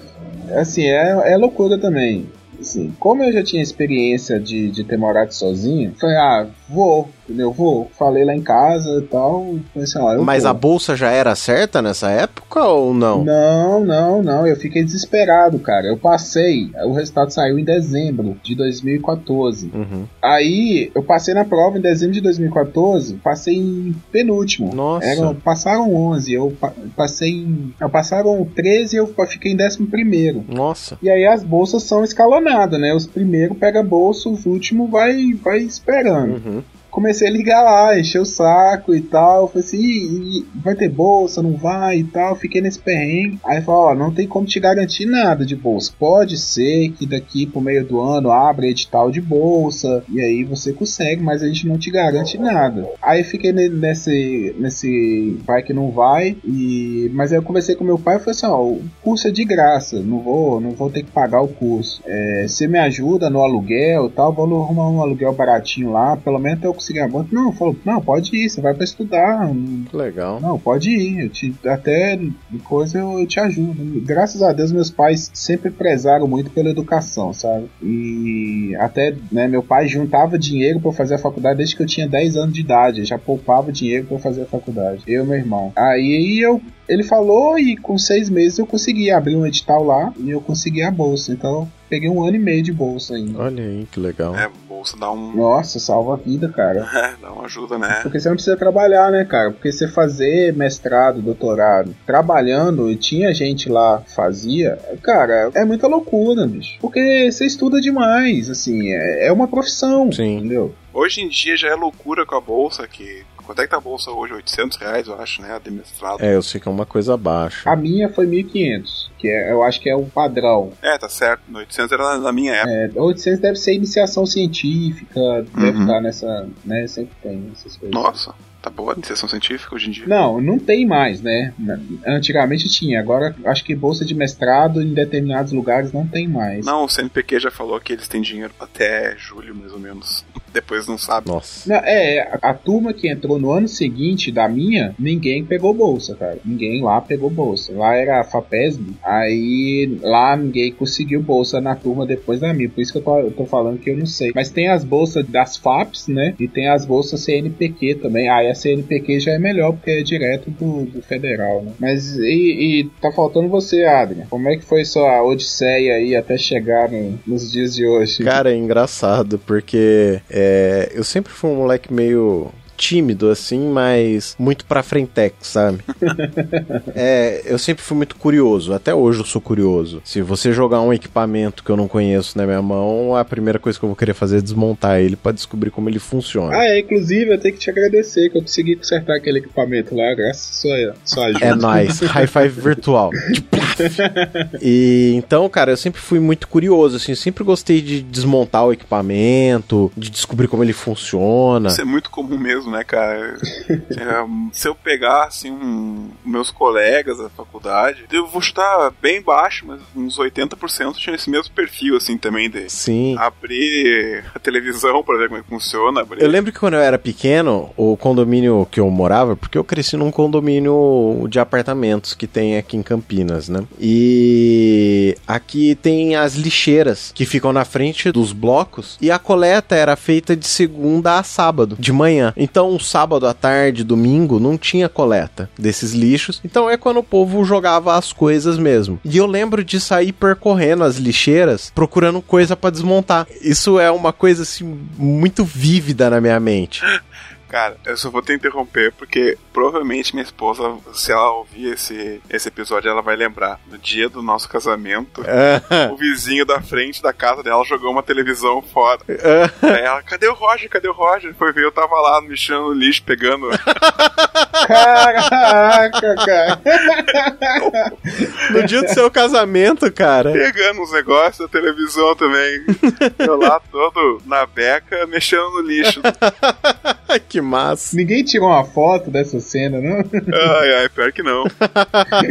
Assim, é, é loucura também. Assim, como eu já tinha experiência de, de ter morado sozinho, foi, ah, vou, entendeu? Vou. Falei lá em casa e tal. Assim, ó, Mas vou. a bolsa já era certa nessa época ou não? Não, não, não. Eu fiquei desesperado, cara. Eu passei. O resultado saiu em dezembro de 2014. Uhum. Aí eu passei na prova em dezembro de 2014. Passei em penúltimo. Nossa. Eram, passaram 11. Eu pa- passei em. Não, passaram 13 e eu fiquei em décimo primeiro. Nossa. E aí as bolsas são escalonadas, né? Os primeiros pega bolsa, os últimos vai, vai esperando. Uhum. Comecei a ligar lá, encher o saco e tal. Falei assim, "Ih, ih, vai ter bolsa, não vai e tal. Fiquei nesse perrengue. Aí falou, ó, não tem como te garantir nada de bolsa. Pode ser que daqui pro meio do ano abra edital de bolsa e aí você consegue, mas a gente não te garante nada. Aí fiquei ne- nesse, nesse vai que não vai. E mas aí eu conversei com meu pai e falei assim, ó, o curso é de graça, não vou, não vou ter que pagar o curso. É, você me ajuda no aluguel e tal, vamos arrumar um aluguel baratinho lá, pelo menos eu conseguir a bolsa. Não, falou, não, pode ir, você vai pra estudar. Legal. não, pode ir, eu te, até coisa eu, eu te ajudo. Graças a Deus, meus pais sempre prezaram muito pela educação, sabe? E até, né, meu pai juntava dinheiro pra eu fazer a faculdade desde que eu tinha 10 anos de idade, já poupava dinheiro pra eu fazer a faculdade, eu e meu irmão. Aí eu ele falou e com seis meses eu consegui abrir um edital lá e eu consegui a bolsa. Então eu peguei um ano e meio de bolsa ainda. Olha aí, que legal. É, bolsa dá um. Nossa, salva a vida, cara. É, dá uma ajuda, né? Porque você não precisa trabalhar, né, cara? Porque você fazer mestrado, doutorado, trabalhando, e tinha gente lá fazia, cara, é muita loucura, bicho. Porque você estuda demais, assim, é, é uma profissão, Sim. entendeu? Hoje em dia já é loucura com a bolsa, que. Quanto é que tá a bolsa hoje? 800 reais, eu acho, né? A de mestrado. É, eu sei que é uma coisa baixa. A minha foi 1.500, que é, eu acho que é o padrão. É, tá certo. No 800 era na- na minha época. É, 800 deve ser iniciação científica, deve Uhum. estar nessa, né, sempre tem essas coisas. Nossa, tá boa a iniciação científica hoje em dia. Não, não tem mais, né? Antigamente tinha, agora acho que bolsa de mestrado em determinados lugares não tem mais. Não, o CNPq já falou que eles têm dinheiro até julho, mais ou menos. Depois não sabe. Nossa. Não, é, a, a turma que entrou no ano seguinte da minha, ninguém pegou bolsa, cara. Ninguém lá pegou bolsa. Lá era a FAPESB, aí lá ninguém conseguiu bolsa na turma depois da minha. Por isso que eu tô, eu tô falando que eu não sei. Mas tem as bolsas das FAPs, né? E tem as bolsas CNPq também. Aí a CNPq já é melhor, porque é direto do, do federal, né? Mas e, e tá faltando você, Adrian. Como é que foi sua odisseia aí até chegar no- nos dias de hoje? Cara, é engraçado, porque é, eu sempre fui um moleque meio tímido, assim, mas muito pra frentex, sabe? é, eu sempre fui muito curioso, até hoje eu sou curioso. Se você jogar um equipamento que eu não conheço na minha mão, a primeira coisa que eu vou querer fazer é desmontar ele pra descobrir como ele funciona. Ah, é, inclusive eu tenho que te agradecer que eu consegui consertar aquele equipamento lá, graças à sua, sua ajuda. É nóis, high five virtual. e então, cara, eu sempre fui muito curioso, assim, eu sempre gostei de desmontar o equipamento, de descobrir como ele funciona. Isso é muito comum mesmo, né, cara? É, se eu pegar, assim, um, meus colegas da faculdade, eu vou chutar bem baixo, mas uns 80% tinham esse mesmo perfil, assim, também, de Sim. abrir a televisão pra ver como é que funciona. Abrir... Eu lembro que quando eu era pequeno, o condomínio que eu morava, porque eu cresci num condomínio de apartamentos que tem aqui em Campinas, né? E aqui tem as lixeiras que ficam na frente dos blocos e a coleta era feita de segunda a sábado, de manhã. Então, sábado à tarde, domingo, não tinha coleta desses lixos. Então é quando o povo jogava as coisas mesmo. E eu lembro de sair percorrendo as lixeiras procurando coisa pra desmontar. Isso é uma coisa assim muito vívida na minha mente. Cara, eu só vou te interromper porque provavelmente minha esposa, se ela ouvir esse, esse episódio, ela vai lembrar. No dia do nosso casamento, o vizinho da frente da casa dela jogou uma televisão fora. Aí ela, cadê o Roger? Cadê o Roger? Foi ver, eu tava lá mexendo no lixo, pegando. Caraca, cara. no dia do seu casamento, cara. pegando os negócios da televisão também. Eu lá todo na beca, mexendo no lixo. que massa. Ninguém tirou uma foto dessa cena, não? Ai, ai, pior que não.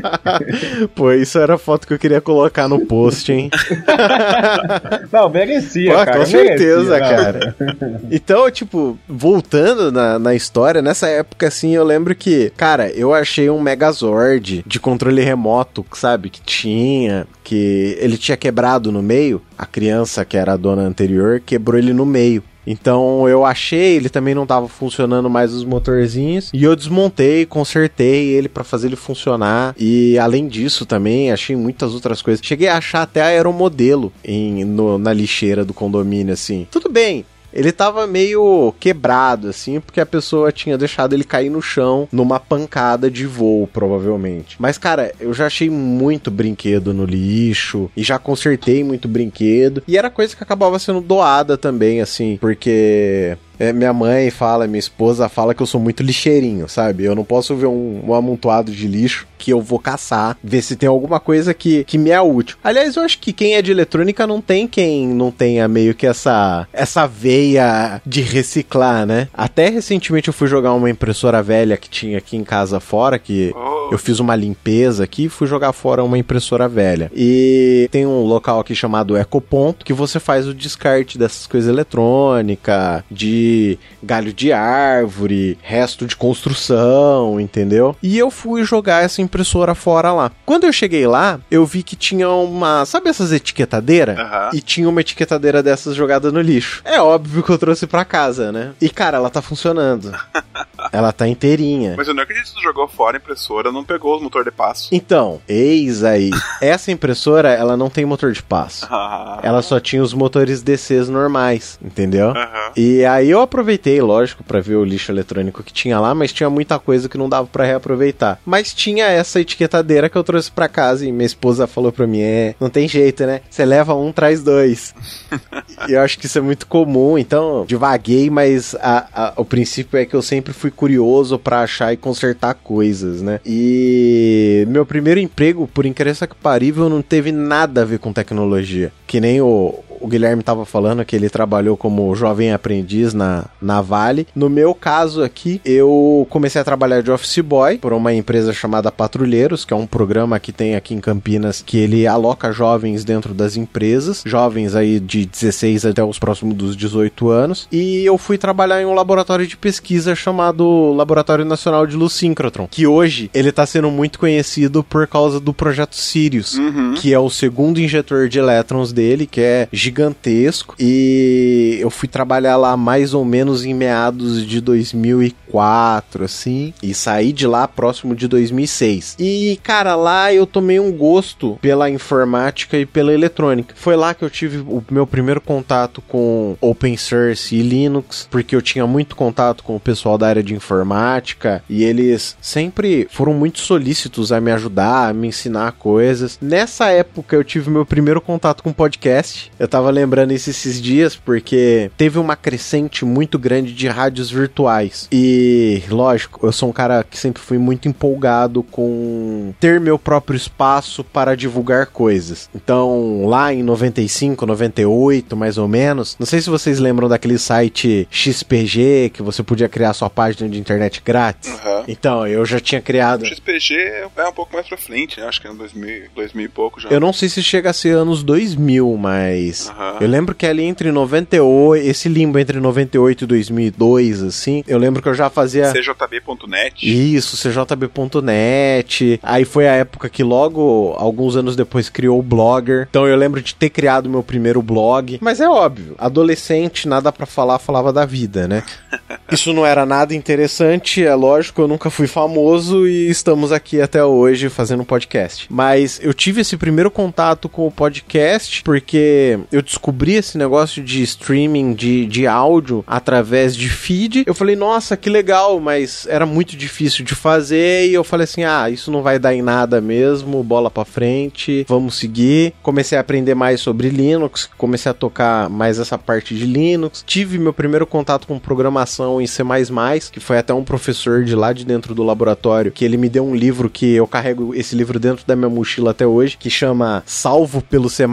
Pô, isso era a foto que eu queria colocar no post, hein? Não, merecia, Pô, cara. com certeza, merecia, cara. Então, tipo, voltando na, na história, nessa época, assim, eu lembro que, cara, eu achei um Megazord de controle remoto, sabe? Que tinha, que ele tinha quebrado no meio. A criança, que era a dona anterior, quebrou ele no meio. Então eu achei, ele também não tava funcionando mais os motorzinhos. E eu desmontei, consertei ele para fazer ele funcionar. E além disso também, achei muitas outras coisas. Cheguei a achar até aeromodelo em, no, na lixeira do condomínio, assim. Tudo bem, ele tava meio quebrado, assim, porque a pessoa tinha deixado ele cair no chão numa pancada de voo, provavelmente. Mas, cara, eu já achei muito brinquedo no lixo e já consertei muito brinquedo. E era coisa que acabava sendo doada também, assim, porque é, minha mãe fala, minha esposa fala que eu sou muito lixeirinho, sabe? Eu não posso ver um, um, amontoado de lixo que eu vou caçar, ver se tem alguma coisa que, que me é útil. Aliás, eu acho que quem é de eletrônica não tem quem não tenha meio que essa, essa veia de reciclar, né? Até recentemente eu fui jogar uma impressora velha que tinha aqui em casa fora, que oh. Eu fiz uma limpeza aqui e fui jogar fora uma impressora velha. E tem um local aqui chamado Ecoponto que você faz o descarte dessas coisas eletrônicas, de galho de árvore, resto de construção, entendeu? E eu fui jogar essa impressora fora lá. Quando eu cheguei lá, eu vi que tinha uma. Sabe essas etiquetadeiras? Uhum. E tinha uma etiquetadeira dessas jogada no lixo. É óbvio que eu trouxe pra casa, né? E cara, ela tá funcionando. ela tá inteirinha. Mas eu não acredito que tu jogou fora a impressora, não pegou os motor de passo. Então, eis aí. Essa impressora, ela não tem motor de passo. Ah. Ela só tinha os motores DCs normais, entendeu? Uhum. E aí eu aproveitei, lógico, para ver o lixo eletrônico que tinha lá, mas tinha muita coisa que não dava para reaproveitar. Mas tinha essa etiquetadeira que eu trouxe para casa e minha esposa falou para mim: é, não tem jeito, né? Você leva um, traz dois. e eu acho que isso é muito comum, então devaguei, mas a, a, o princípio é que eu sempre fui curioso para achar e consertar coisas, né? E meu primeiro emprego, por incrível que parível, não teve nada a ver com tecnologia. Que nem o, o Guilherme estava falando que ele trabalhou como jovem aprendiz na, na Vale. No meu caso aqui, eu comecei a trabalhar de office boy por uma empresa chamada Patrulheiros, que é um programa que tem aqui em Campinas que ele aloca jovens dentro das empresas, jovens aí de 16 até os próximos dos 18 anos. E eu fui trabalhar em um laboratório de pesquisa chamado Laboratório Nacional de Luz Síncrotron, que hoje ele está sendo muito conhecido por causa do projeto Sirius, uhum. que é o segundo injetor de elétrons dele, que é gigantesco e eu fui trabalhar lá mais ou menos em meados de 2004, assim, e saí de lá próximo de 2006. E, cara, lá eu tomei um gosto pela informática e pela eletrônica. Foi lá que eu tive o meu primeiro contato com open source e Linux, porque eu tinha muito contato com o pessoal da área de informática e eles sempre foram muito solícitos a me ajudar, a me ensinar coisas. Nessa época eu tive meu primeiro contato com podcast. Eu tava lembrando isso esses dias porque teve uma crescente muito grande de rádios virtuais. E, lógico, eu sou um cara que sempre fui muito empolgado com ter meu próprio espaço para divulgar coisas. Então, lá em 95, 98, mais ou menos, não sei se vocês lembram daquele site XPG que você podia criar sua página de internet grátis. Uhum. Então, eu já tinha criado. O XPG é um pouco mais pra frente, né? acho que é em 2000, 2000 e pouco já. Eu não sei se chega a ser anos 2000, mas Uhum. Eu lembro que ali entre 98, esse limbo entre 98 e 2002, assim, eu lembro que eu já fazia. CJB.net? Isso, CJB.net. Aí foi a época que logo, alguns anos depois, criou o Blogger. Então eu lembro de ter criado meu primeiro blog. Mas é óbvio, adolescente, nada para falar, falava da vida, né? Isso não era nada interessante, é lógico, eu nunca fui famoso e estamos aqui até hoje fazendo podcast. Mas eu tive esse primeiro contato com o podcast porque eu descobri esse negócio de streaming de, de áudio através de feed. Eu falei, nossa, que legal, mas era muito difícil de fazer. E eu falei assim: ah, isso não vai dar em nada mesmo, bola pra frente, vamos seguir. Comecei a aprender mais sobre Linux, comecei a tocar mais essa parte de Linux. Tive meu primeiro contato com programação em C, que foi até um professor de lá de dentro do laboratório, que ele me deu um livro que eu carrego esse livro dentro da minha mochila até hoje, que chama Salvo pelo C.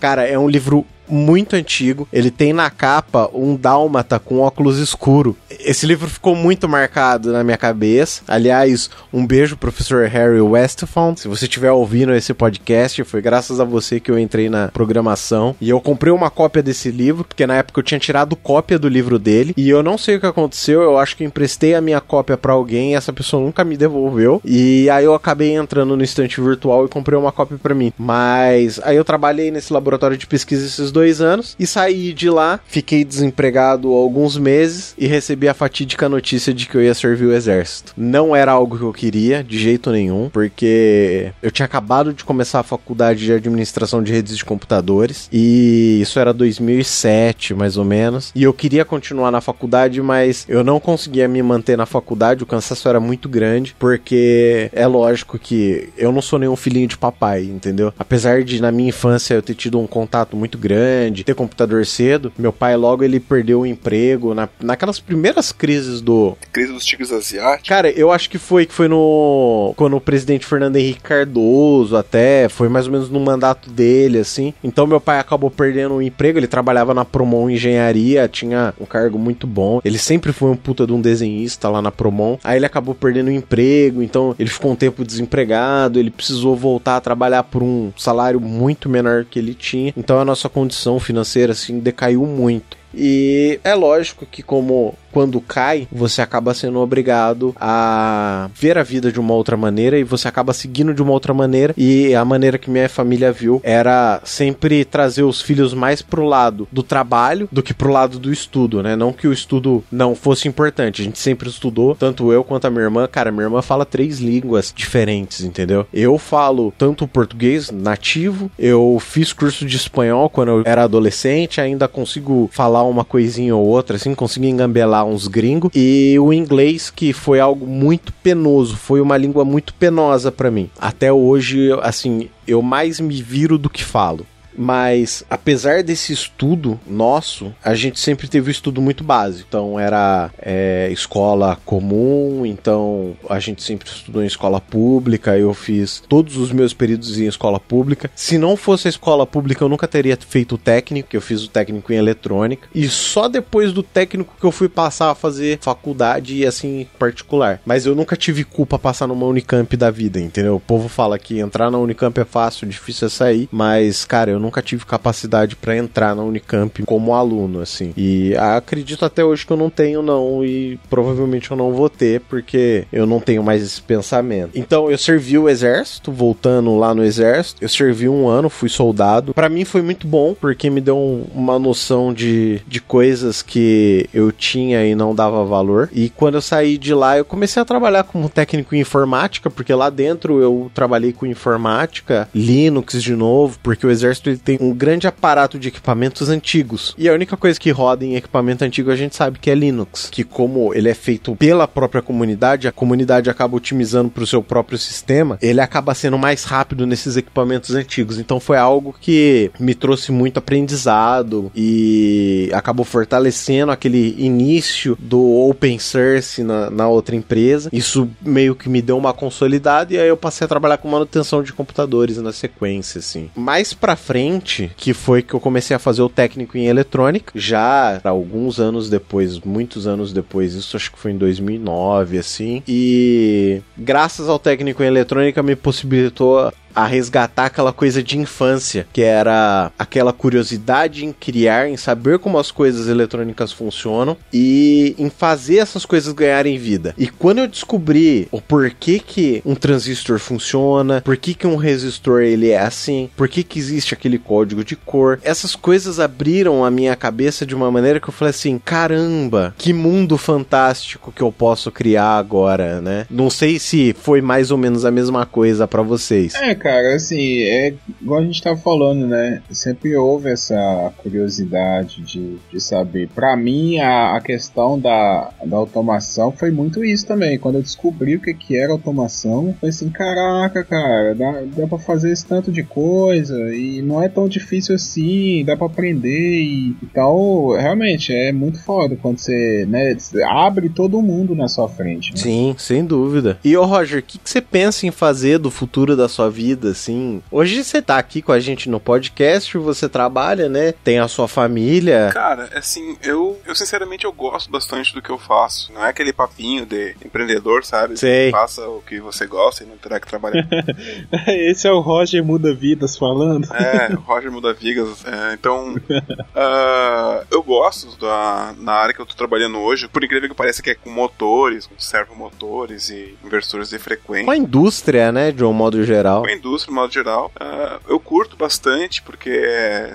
Cara, é um livro livro muito antigo. Ele tem na capa um dálmata com óculos escuro. Esse livro ficou muito marcado na minha cabeça. Aliás, um beijo, professor Harry Westphal. Se você estiver ouvindo esse podcast, foi graças a você que eu entrei na programação. E eu comprei uma cópia desse livro, porque na época eu tinha tirado cópia do livro dele. E eu não sei o que aconteceu. Eu acho que emprestei a minha cópia para alguém e essa pessoa nunca me devolveu. E aí eu acabei entrando no estante virtual e comprei uma cópia para mim. Mas aí eu trabalhei nesse laboratório de pesquisa esses dois dois anos e saí de lá, fiquei desempregado alguns meses e recebi a fatídica notícia de que eu ia servir o exército. Não era algo que eu queria, de jeito nenhum, porque eu tinha acabado de começar a faculdade de administração de redes de computadores e isso era 2007, mais ou menos, e eu queria continuar na faculdade, mas eu não conseguia me manter na faculdade, o cansaço era muito grande, porque é lógico que eu não sou nenhum filhinho de papai, entendeu? Apesar de na minha infância eu ter tido um contato muito grande, ter computador cedo, meu pai logo ele perdeu o emprego na, naquelas primeiras crises do crise dos tigres asiáticos. Cara, eu acho que foi que foi no quando o presidente Fernando Henrique Cardoso até, foi mais ou menos no mandato dele assim. Então meu pai acabou perdendo o emprego, ele trabalhava na Promon Engenharia, tinha um cargo muito bom. Ele sempre foi um puta de um desenhista lá na Promon. Aí ele acabou perdendo o emprego, então ele ficou um tempo desempregado, ele precisou voltar a trabalhar por um salário muito menor que ele tinha. Então a nossa condição financeira assim decaiu muito. E é lógico que, como quando cai, você acaba sendo obrigado a ver a vida de uma outra maneira e você acaba seguindo de uma outra maneira. E a maneira que minha família viu era sempre trazer os filhos mais pro lado do trabalho do que pro lado do estudo, né? Não que o estudo não fosse importante, a gente sempre estudou, tanto eu quanto a minha irmã. Cara, minha irmã fala três línguas diferentes, entendeu? Eu falo tanto português nativo, eu fiz curso de espanhol quando eu era adolescente, ainda consigo falar uma coisinha ou outra, assim, consigo engambelar uns gringos. E o inglês, que foi algo muito penoso, foi uma língua muito penosa para mim. Até hoje, assim, eu mais me viro do que falo. Mas, apesar desse estudo nosso, a gente sempre teve um estudo muito básico. Então, era é, escola comum, então a gente sempre estudou em escola pública. Eu fiz todos os meus períodos em escola pública. Se não fosse a escola pública, eu nunca teria feito o técnico, eu fiz o técnico em eletrônica. E só depois do técnico que eu fui passar a fazer faculdade e assim particular. Mas eu nunca tive culpa passar numa Unicamp da vida, entendeu? O povo fala que entrar na Unicamp é fácil, difícil é sair. Mas, cara, eu nunca tive capacidade para entrar na Unicamp como aluno, assim. E acredito até hoje que eu não tenho, não, e provavelmente eu não vou ter, porque eu não tenho mais esse pensamento. Então eu servi o exército, voltando lá no exército, eu servi um ano, fui soldado. Para mim foi muito bom, porque me deu um, uma noção de, de coisas que eu tinha e não dava valor. E quando eu saí de lá, eu comecei a trabalhar como técnico em informática, porque lá dentro eu trabalhei com informática, Linux de novo, porque o exército ele tem um grande aparato de equipamentos antigos. E a única coisa que roda em equipamento antigo a gente sabe que é Linux, que como ele é feito pela própria comunidade, a comunidade acaba otimizando para o seu próprio sistema, ele acaba sendo mais rápido nesses equipamentos antigos. Então foi algo que me trouxe muito aprendizado e acabou fortalecendo aquele início do open source na, na outra empresa. Isso meio que me deu uma consolidada e aí eu passei a trabalhar com manutenção de computadores na sequência, assim. Mais pra frente que foi que eu comecei a fazer o técnico em eletrônica, já alguns anos depois, muitos anos depois, isso acho que foi em 2009, assim. E graças ao técnico em eletrônica me possibilitou a resgatar aquela coisa de infância, que era aquela curiosidade em criar, em saber como as coisas eletrônicas funcionam e em fazer essas coisas ganharem vida. E quando eu descobri o porquê que um transistor funciona, por que que um resistor ele é assim, por que que existe aquele código de cor, essas coisas abriram a minha cabeça de uma maneira que eu falei assim, caramba, que mundo fantástico que eu posso criar agora, né? Não sei se foi mais ou menos a mesma coisa para vocês. É, cara, assim, é igual a gente tava falando, né? Sempre houve essa curiosidade de, de saber. Para mim, a, a questão da, da automação foi muito isso também. Quando eu descobri o que, que era automação, foi assim: caraca, cara, dá, dá pra fazer esse tanto de coisa e não é tão difícil assim, dá pra aprender e, e tal. Realmente, é muito foda quando você, né, abre todo mundo na sua frente. Né? Sim, sem dúvida. E, ô Roger, o que, que você pensa em fazer do futuro da sua vida? Vida, assim. Hoje você tá aqui com a gente no podcast, você trabalha, né? Tem a sua família. Cara, assim, eu, eu sinceramente eu gosto bastante do que eu faço. Não é aquele papinho de empreendedor, sabe? Sei. Faça o que você gosta e não terá que trabalhar. Esse é o Roger Muda Vidas falando. É, Roger Muda Vidas. É, então, uh, eu gosto da, na área que eu tô trabalhando hoje. Por incrível que pareça que é com motores, com servomotores e inversores de frequência. Com a indústria, né, de um modo geral. Com a indústria, no modo geral. Uh, eu curto bastante, porque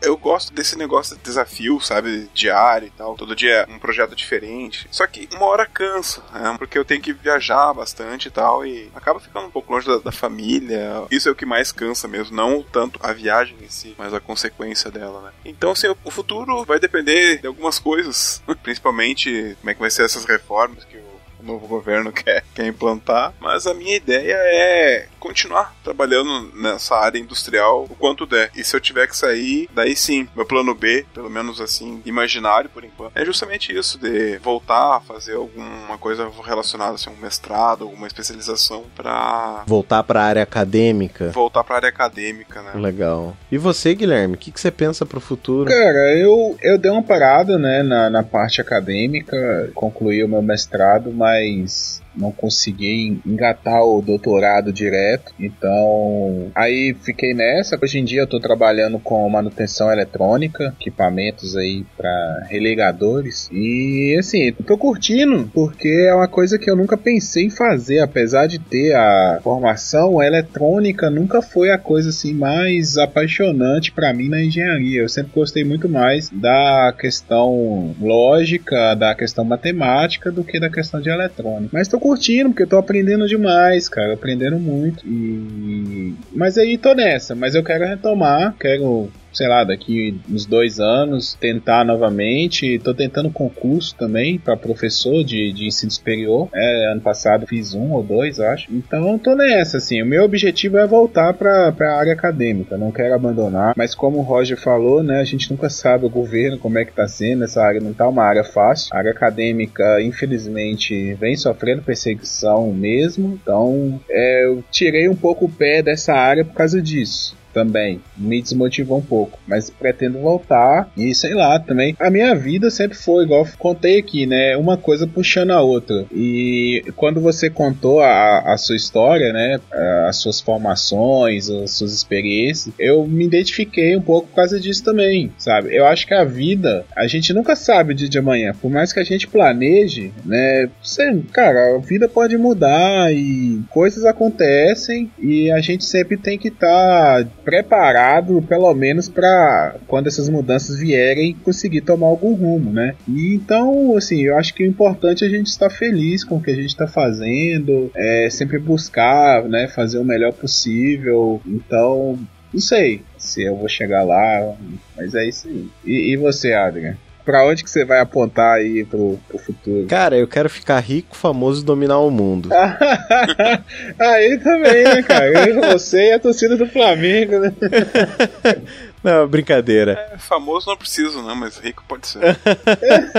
eu gosto desse negócio de desafio, sabe? Diário e tal. Todo dia um projeto diferente. Só que uma hora cansa, né? Porque eu tenho que viajar bastante e tal. E acaba ficando um pouco longe da, da família. Isso é o que mais cansa mesmo. Não tanto a viagem em si, mas a consequência dela, né? Então, assim, o futuro vai depender de algumas coisas. Principalmente como é que vai ser essas reformas que o novo governo quer, quer implantar. Mas a minha ideia é continuar trabalhando nessa área industrial o quanto der. E se eu tiver que sair, daí sim, meu plano B, pelo menos assim, imaginário por enquanto, é justamente isso, de voltar a fazer alguma coisa relacionada assim, um mestrado, alguma especialização para voltar para a área acadêmica. Voltar para a área acadêmica, né? Legal. E você, Guilherme, o que, que você pensa para o futuro? Cara, eu, eu dei uma parada, né, na, na parte acadêmica, concluí o meu mestrado, mas mais não consegui engatar o doutorado direto. Então, aí fiquei nessa. Hoje em dia eu tô trabalhando com manutenção eletrônica, equipamentos aí para religadores. E assim, tô curtindo, porque é uma coisa que eu nunca pensei em fazer, apesar de ter a formação a eletrônica, nunca foi a coisa assim mais apaixonante para mim na engenharia. Eu sempre gostei muito mais da questão lógica, da questão matemática do que da questão de eletrônica. Mas tô curtindo, porque eu tô aprendendo demais, cara. Aprendendo muito. E. Mas aí tô nessa. Mas eu quero retomar, quero sei lá, daqui uns dois anos, tentar novamente. Tô tentando concurso também para professor de, de ensino superior. É, ano passado fiz um ou dois, acho. Então tô nessa, assim. O meu objetivo é voltar para a área acadêmica. Não quero abandonar. Mas como o Roger falou, né, a gente nunca sabe o governo como é que tá sendo. Essa área não tá uma área fácil. A área acadêmica, infelizmente, vem sofrendo perseguição mesmo. Então, é, eu tirei um pouco o pé dessa área por causa disso também. Me desmotivou um pouco. Mas pretendo voltar. E sei lá, também. A minha vida sempre foi, igual contei aqui, né? Uma coisa puxando a outra. E quando você contou a, a sua história, né? As suas formações, as suas experiências, eu me identifiquei um pouco por causa disso também, sabe? Eu acho que a vida, a gente nunca sabe o dia de amanhã. Por mais que a gente planeje, né? Você, cara, a vida pode mudar e coisas acontecem e a gente sempre tem que estar tá preparado, pelo menos, para quando essas mudanças vierem, conseguir tomar algum rumo, né? E então, assim, eu acho que o importante é a gente estar feliz com o que a gente está fazendo, é sempre buscar, né, fazer o melhor possível. Então, não sei se eu vou chegar lá, mas é isso aí. E, e você, Adrian? Pra onde que você vai apontar aí pro, pro futuro? Cara, eu quero ficar rico, famoso e dominar o mundo. aí também, né, cara? Você e a torcida do Flamengo, né? Não, brincadeira. É, famoso não preciso, não, mas rico pode ser.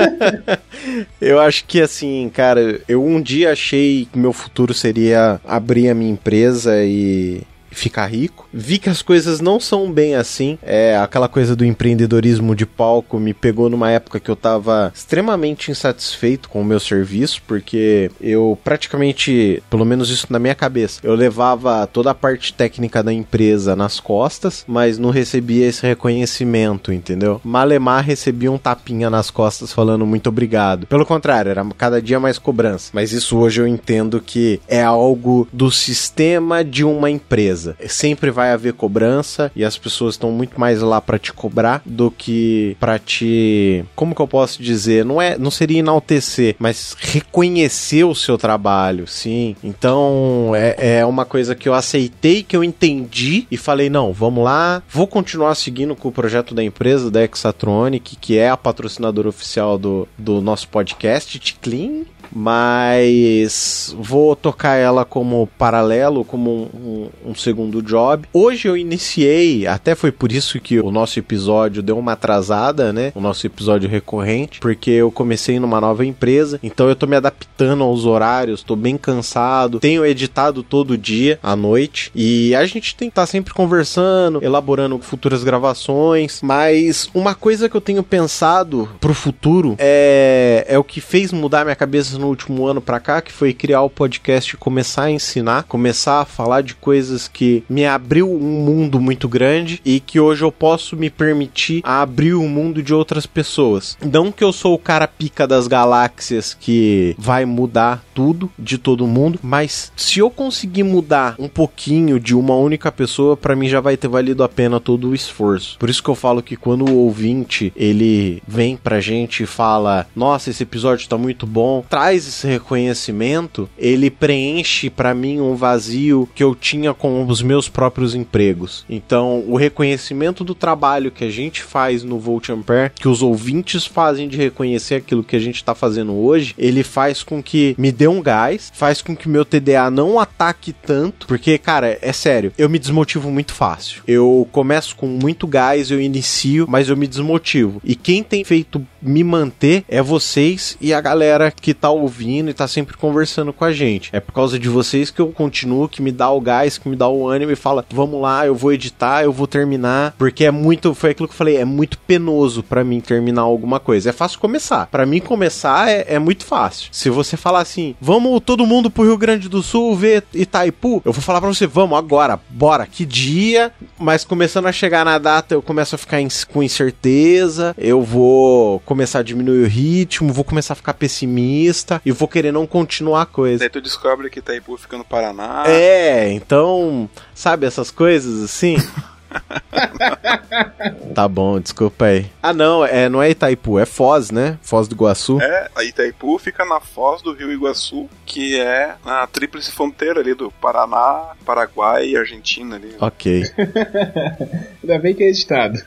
eu acho que assim, cara, eu um dia achei que meu futuro seria abrir a minha empresa e ficar rico. Vi que as coisas não são bem assim. É aquela coisa do empreendedorismo de palco me pegou numa época que eu tava extremamente insatisfeito com o meu serviço, porque eu praticamente, pelo menos isso na minha cabeça, eu levava toda a parte técnica da empresa nas costas, mas não recebia esse reconhecimento, entendeu? Malemar recebia um tapinha nas costas falando muito obrigado. Pelo contrário, era cada dia mais cobrança. Mas isso hoje eu entendo que é algo do sistema de uma empresa empresa. Sempre vai haver cobrança e as pessoas estão muito mais lá para te cobrar do que para te, como que eu posso dizer, não é, não seria enaltecer, mas reconhecer o seu trabalho, sim. Então é, é uma coisa que eu aceitei, que eu entendi e falei não, vamos lá, vou continuar seguindo com o projeto da empresa da Exatronic, que é a patrocinadora oficial do, do nosso podcast, Ticlin mas vou tocar ela como paralelo, como um, um, um, segundo job. Hoje eu iniciei, até foi por isso que o nosso episódio deu uma atrasada, né? O nosso episódio recorrente, porque eu comecei numa nova empresa, então eu tô me adaptando aos horários, tô bem cansado, tenho editado todo dia à noite e a gente tem que estar tá sempre conversando, elaborando futuras gravações, mas uma coisa que eu tenho pensado pro futuro é, é o que fez mudar minha cabeça no último ano pra cá, que foi criar o podcast e começar a ensinar, começar a falar de coisas que me abriu um mundo muito grande e que hoje eu posso me permitir abrir o mundo de outras pessoas. Não que eu sou o cara pica das galáxias que vai mudar tudo de todo mundo, mas se eu conseguir mudar um pouquinho de uma única pessoa, para mim já vai ter valido a pena todo o esforço. Por isso que eu falo que quando o ouvinte ele vem pra gente e fala: "Nossa, esse episódio tá muito bom", traz esse reconhecimento, ele preenche para mim um vazio que eu tinha com os meus próprios empregos. Então, o reconhecimento do trabalho que a gente faz no Volt Ampere, que os ouvintes fazem de reconhecer aquilo que a gente tá fazendo hoje, ele faz com que me dê um gás, faz com que meu TDA não ataque tanto, porque, cara, é sério, eu me desmotivo muito fácil. Eu começo com muito gás, eu inicio, mas eu me desmotivo. E quem tem feito me manter é vocês e a galera que tá ouvindo e tá sempre conversando com a gente. É por causa de vocês que eu continuo, que me dá o gás, que me dá o ânimo e fala: vamos lá, eu vou editar, eu vou terminar. Porque é muito, foi aquilo que eu falei, é muito penoso para mim terminar alguma coisa. É fácil começar. Para mim, começar é, é muito fácil. Se você falar assim, vamos todo mundo pro Rio Grande do Sul ver Itaipu, eu vou falar pra você, vamos agora, bora, que dia. Mas começando a chegar na data, eu começo a ficar com incerteza, eu vou começar a diminuir o ritmo, vou começar a ficar pessimista e vou querer não continuar a coisa. Daí tu descobre que Itaipu fica no Paraná. É, então, sabe essas coisas assim? tá bom, desculpa aí. Ah, não, é, não é Itaipu, é Foz, né? Foz do Iguaçu. É, a Itaipu fica na Foz do Rio Iguaçu, que é na tríplice fronteira ali do Paraná, Paraguai e Argentina ali. Ok. Ainda bem que é editado.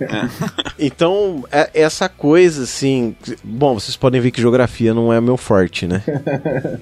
É. Então, é, essa coisa, assim. Bom, vocês podem ver que geografia não é meu forte, né?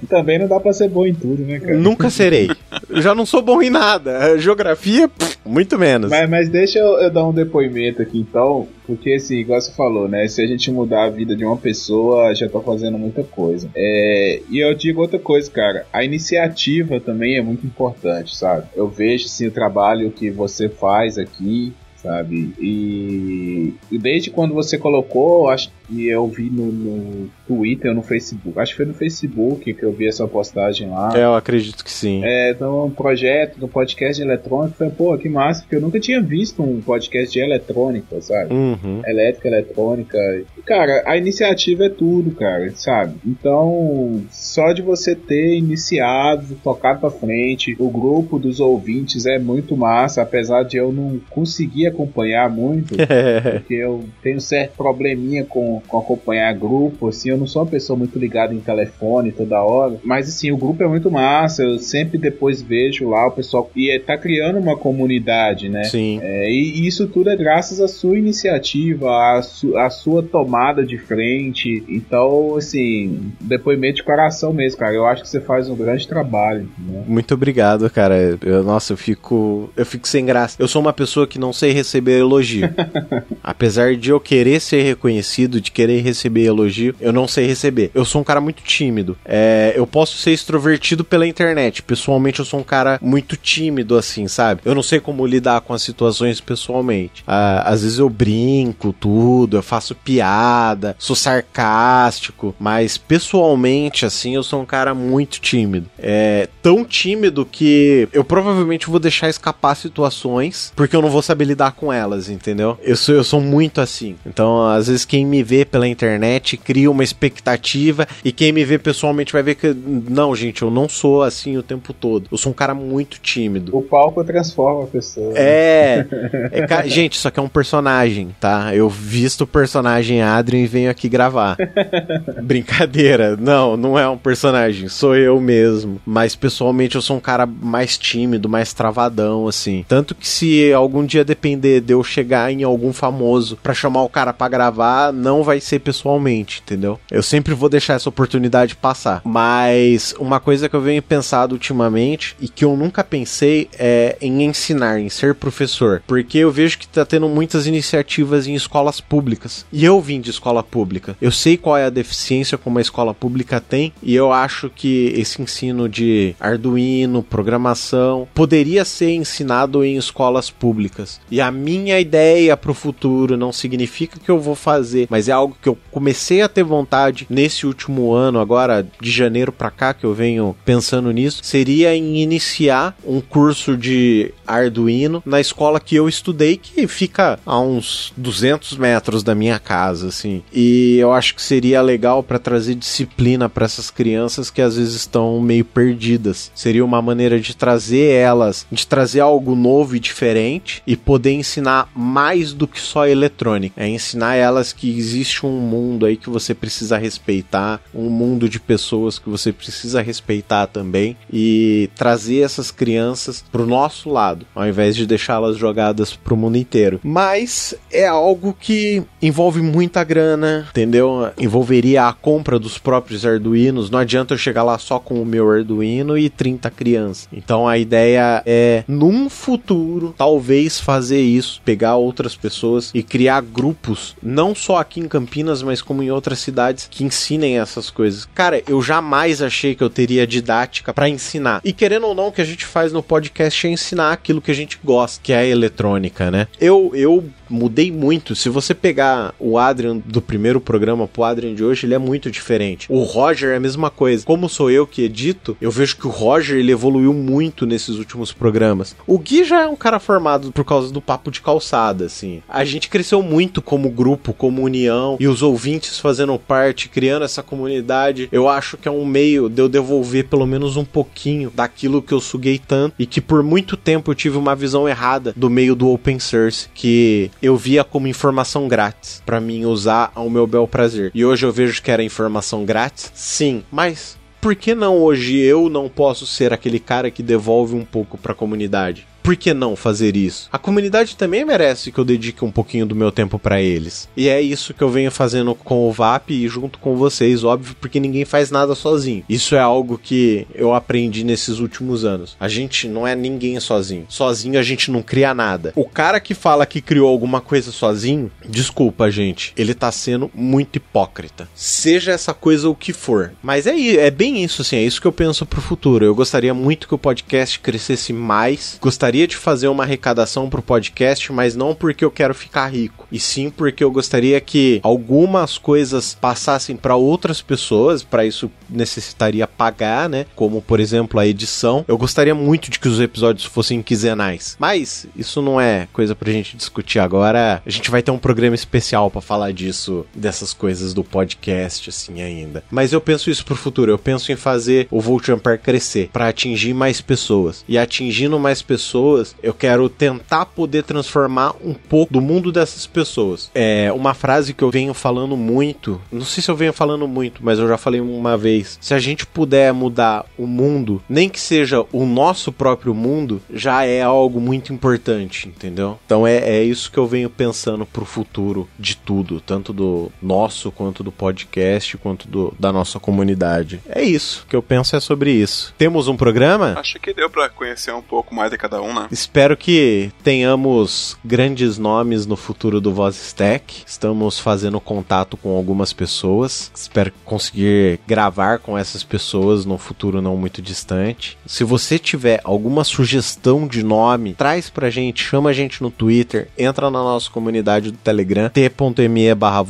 Também não dá pra ser bom em tudo, né, cara? Nunca serei. Eu já não sou bom em nada. Geografia, pff, muito menos. Mas, mas deixa eu, eu, dar um depoimento aqui, então. Porque, assim, igual você falou, né? Se a gente mudar a vida de uma pessoa, já tá fazendo muita coisa. É, e eu digo outra coisa, cara. A iniciativa também é muito importante, sabe? Eu vejo, assim, o trabalho que você faz aqui sabe? E, e, desde quando você colocou, acho que eu vi no, no, Twitter ou no Facebook, acho que foi no Facebook que eu vi essa postagem lá. É, eu acredito que sim. É, então um projeto do um podcast de eletrônica, foi, pô, que massa, porque eu nunca tinha visto um podcast de eletrônica, sabe? Uhum. Elétrica, eletrônica. E, cara, a iniciativa é tudo, cara, sabe? Então, só de você ter iniciado, tocado pra frente, o grupo dos ouvintes é muito massa, apesar de eu não conseguir acompanhar muito, porque eu tenho certo probleminha com, com acompanhar grupo, assim, eu não sou uma pessoa muito ligada em telefone toda hora, mas assim, o grupo é muito massa, eu sempre depois vejo lá o pessoal, e é, tá criando uma comunidade, né? Sim. É, e, e, isso tudo é graças à sua iniciativa, à, su, à sua tomada de frente, então, assim, depoimento de coração mesmo, cara, eu acho que você faz um grande trabalho. Né? Muito obrigado, cara, eu, nossa, eu fico, eu fico sem graça, eu sou uma pessoa que não sei receber elogio. Apesar de eu querer ser reconhecido, de querer receber elogio, eu não sei receber. Eu sou um cara muito tímido. É, eu posso ser extrovertido pela internet. Pessoalmente, eu sou um cara muito tímido, assim, sabe? Eu não sei como lidar com as situações pessoalmente. Ah, às vezes eu brinco tudo, eu faço piada, sou sarcástico, mas pessoalmente, assim, eu sou um cara muito tímido. É tão tímido que eu provavelmente vou deixar escapar situações porque eu não vou saber lidar com elas, entendeu? Eu sou, eu sou muito assim. Então, às vezes, quem me vê pela internet cria uma expectativa e quem me vê pessoalmente vai ver que, não, gente, eu não sou assim o tempo todo. Eu sou um cara muito tímido. O palco transforma a pessoa. É. é gente, isso aqui é um personagem, tá? Eu visto o personagem Adrian e venho aqui gravar. Brincadeira. Não, não é um personagem. Sou eu mesmo. Mas pessoalmente eu sou um cara mais tímido, mais travadão, assim. Tanto que se algum dia depender de eu chegar em algum famoso para chamar o cara para gravar, não vai ser pessoalmente, entendeu? Eu sempre vou deixar essa oportunidade passar. Mas uma coisa que eu venho pensado ultimamente e que eu nunca pensei é em ensinar, em ser professor, porque eu vejo que tá tendo muitas iniciativas em escolas públicas. E eu vim de escola pública. Eu sei qual é a deficiência como a escola pública tem e eu acho que esse ensino de Arduino, programação, poderia ser ensinado em escolas públicas. E a minha ideia pro futuro não significa que eu vou fazer, mas é algo que eu comecei a ter vontade nesse último ano, agora de janeiro para cá que eu venho pensando nisso, seria em iniciar um curso de Arduino na escola que eu estudei, que fica a uns 200 metros da minha casa, assim. E eu acho que seria legal para trazer disciplina para essas crianças que às vezes estão meio perdidas. Seria uma maneira de trazer elas, de trazer algo novo e diferente e poder ensinar mais do que só eletrônica. É ensinar elas que existe um mundo aí que você precisa respeitar, um mundo de pessoas que você precisa respeitar também e trazer essas crianças pro nosso lado, ao invés de deixá-las jogadas pro mundo inteiro. Mas é algo que envolve muita grana, entendeu? Envolveria a compra dos próprios Arduinos. Não adianta eu chegar lá só com o meu Arduino e 30 crianças. Então a ideia é, num futuro, talvez fazer isso, pegar outras pessoas e criar grupos, não só aqui em Campinas, mas como em outras cidades que ensinem essas coisas. Cara, eu jamais achei que eu teria didática para ensinar. E querendo ou não, o que a gente faz no podcast é ensinar aquilo que a gente gosta, que é a eletrônica, né? Eu, eu mudei muito. Se você pegar o Adrian do primeiro programa pro Adrian de hoje, ele é muito diferente. O Roger é a mesma coisa. Como sou eu que edito, eu vejo que o Roger ele evoluiu muito nesses últimos programas. O Gui já é um cara formado por causa do papo de calçada, assim. A gente cresceu muito como grupo, como união, e os ouvintes fazendo parte, criando essa comunidade. Eu acho que é um meio de eu devolver pelo menos um pouquinho daquilo que eu suguei tanto e que por muito tempo eu tive uma visão errada do meio do open source, que eu via como informação grátis para mim usar ao meu bel prazer. E hoje eu vejo que era informação grátis? Sim, mas por que não hoje eu não posso ser aquele cara que devolve um pouco para a comunidade? Por que não fazer isso? A comunidade também merece que eu dedique um pouquinho do meu tempo para eles. E é isso que eu venho fazendo com o VAP e junto com vocês, óbvio, porque ninguém faz nada sozinho. Isso é algo que eu aprendi nesses últimos anos. A gente não é ninguém sozinho. Sozinho a gente não cria nada. O cara que fala que criou alguma coisa sozinho, desculpa, gente, ele tá sendo muito hipócrita. Seja essa coisa o que for. Mas é, é bem isso, assim, é isso que eu penso pro futuro. Eu gostaria muito que o podcast crescesse mais. Gostaria gostaria de fazer uma arrecadação pro podcast, mas não porque eu quero ficar rico, e sim porque eu gostaria que algumas coisas passassem para outras pessoas, para isso necessitaria pagar, né? Como por exemplo a edição. Eu gostaria muito de que os episódios fossem quinzenais, mas isso não é coisa pra gente discutir agora. A gente vai ter um programa especial para falar disso, dessas coisas do podcast assim ainda. Mas eu penso isso pro futuro, eu penso em fazer o Volt Ampere crescer para atingir mais pessoas. E atingindo mais pessoas pessoas, eu quero tentar poder transformar um pouco do mundo dessas pessoas. É uma frase que eu venho falando muito, não sei se eu venho falando muito, mas eu já falei uma vez. Se a gente puder mudar o mundo, nem que seja o nosso próprio mundo, já é algo muito importante, entendeu? Então é, é isso que eu venho pensando pro futuro de tudo, tanto do nosso quanto do podcast, quanto do, da nossa comunidade. É isso que eu penso é sobre isso. Temos um programa? Acho que deu para conhecer um pouco mais de cada um, né? Espero que tenhamos grandes nomes no futuro do Voz Stack. Estamos fazendo contato com algumas pessoas. Espero conseguir gravar com essas pessoas no futuro não muito distante. Se você tiver alguma sugestão de nome, traz pra gente, chama a gente no Twitter, entra na nossa comunidade do Telegram, t.me barra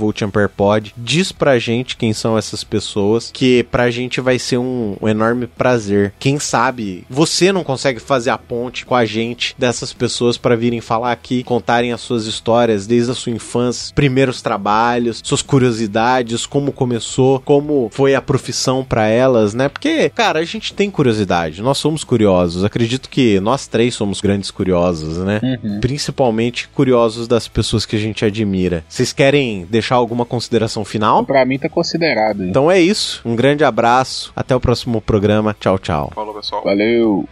diz pra gente quem são essas pessoas, que pra gente vai ser um, um enorme prazer. Quem sabe você não consegue fazer a ponte com a gente dessas pessoas para virem falar aqui, contarem as suas histórias desde a sua infância, primeiros trabalhos, suas curiosidades, como começou, como foi a profissão para elas, né? Porque, cara, a gente tem curiosidade, nós somos curiosos. Acredito que nós três somos grandes curiosos, né? Uhum. Principalmente curiosos das pessoas que a gente admira. Vocês querem deixar alguma consideração final? Para mim tá considerado. Hein? Então é isso. Um grande abraço. Até o próximo programa. Tchau, tchau. Falou, pessoal. Valeu.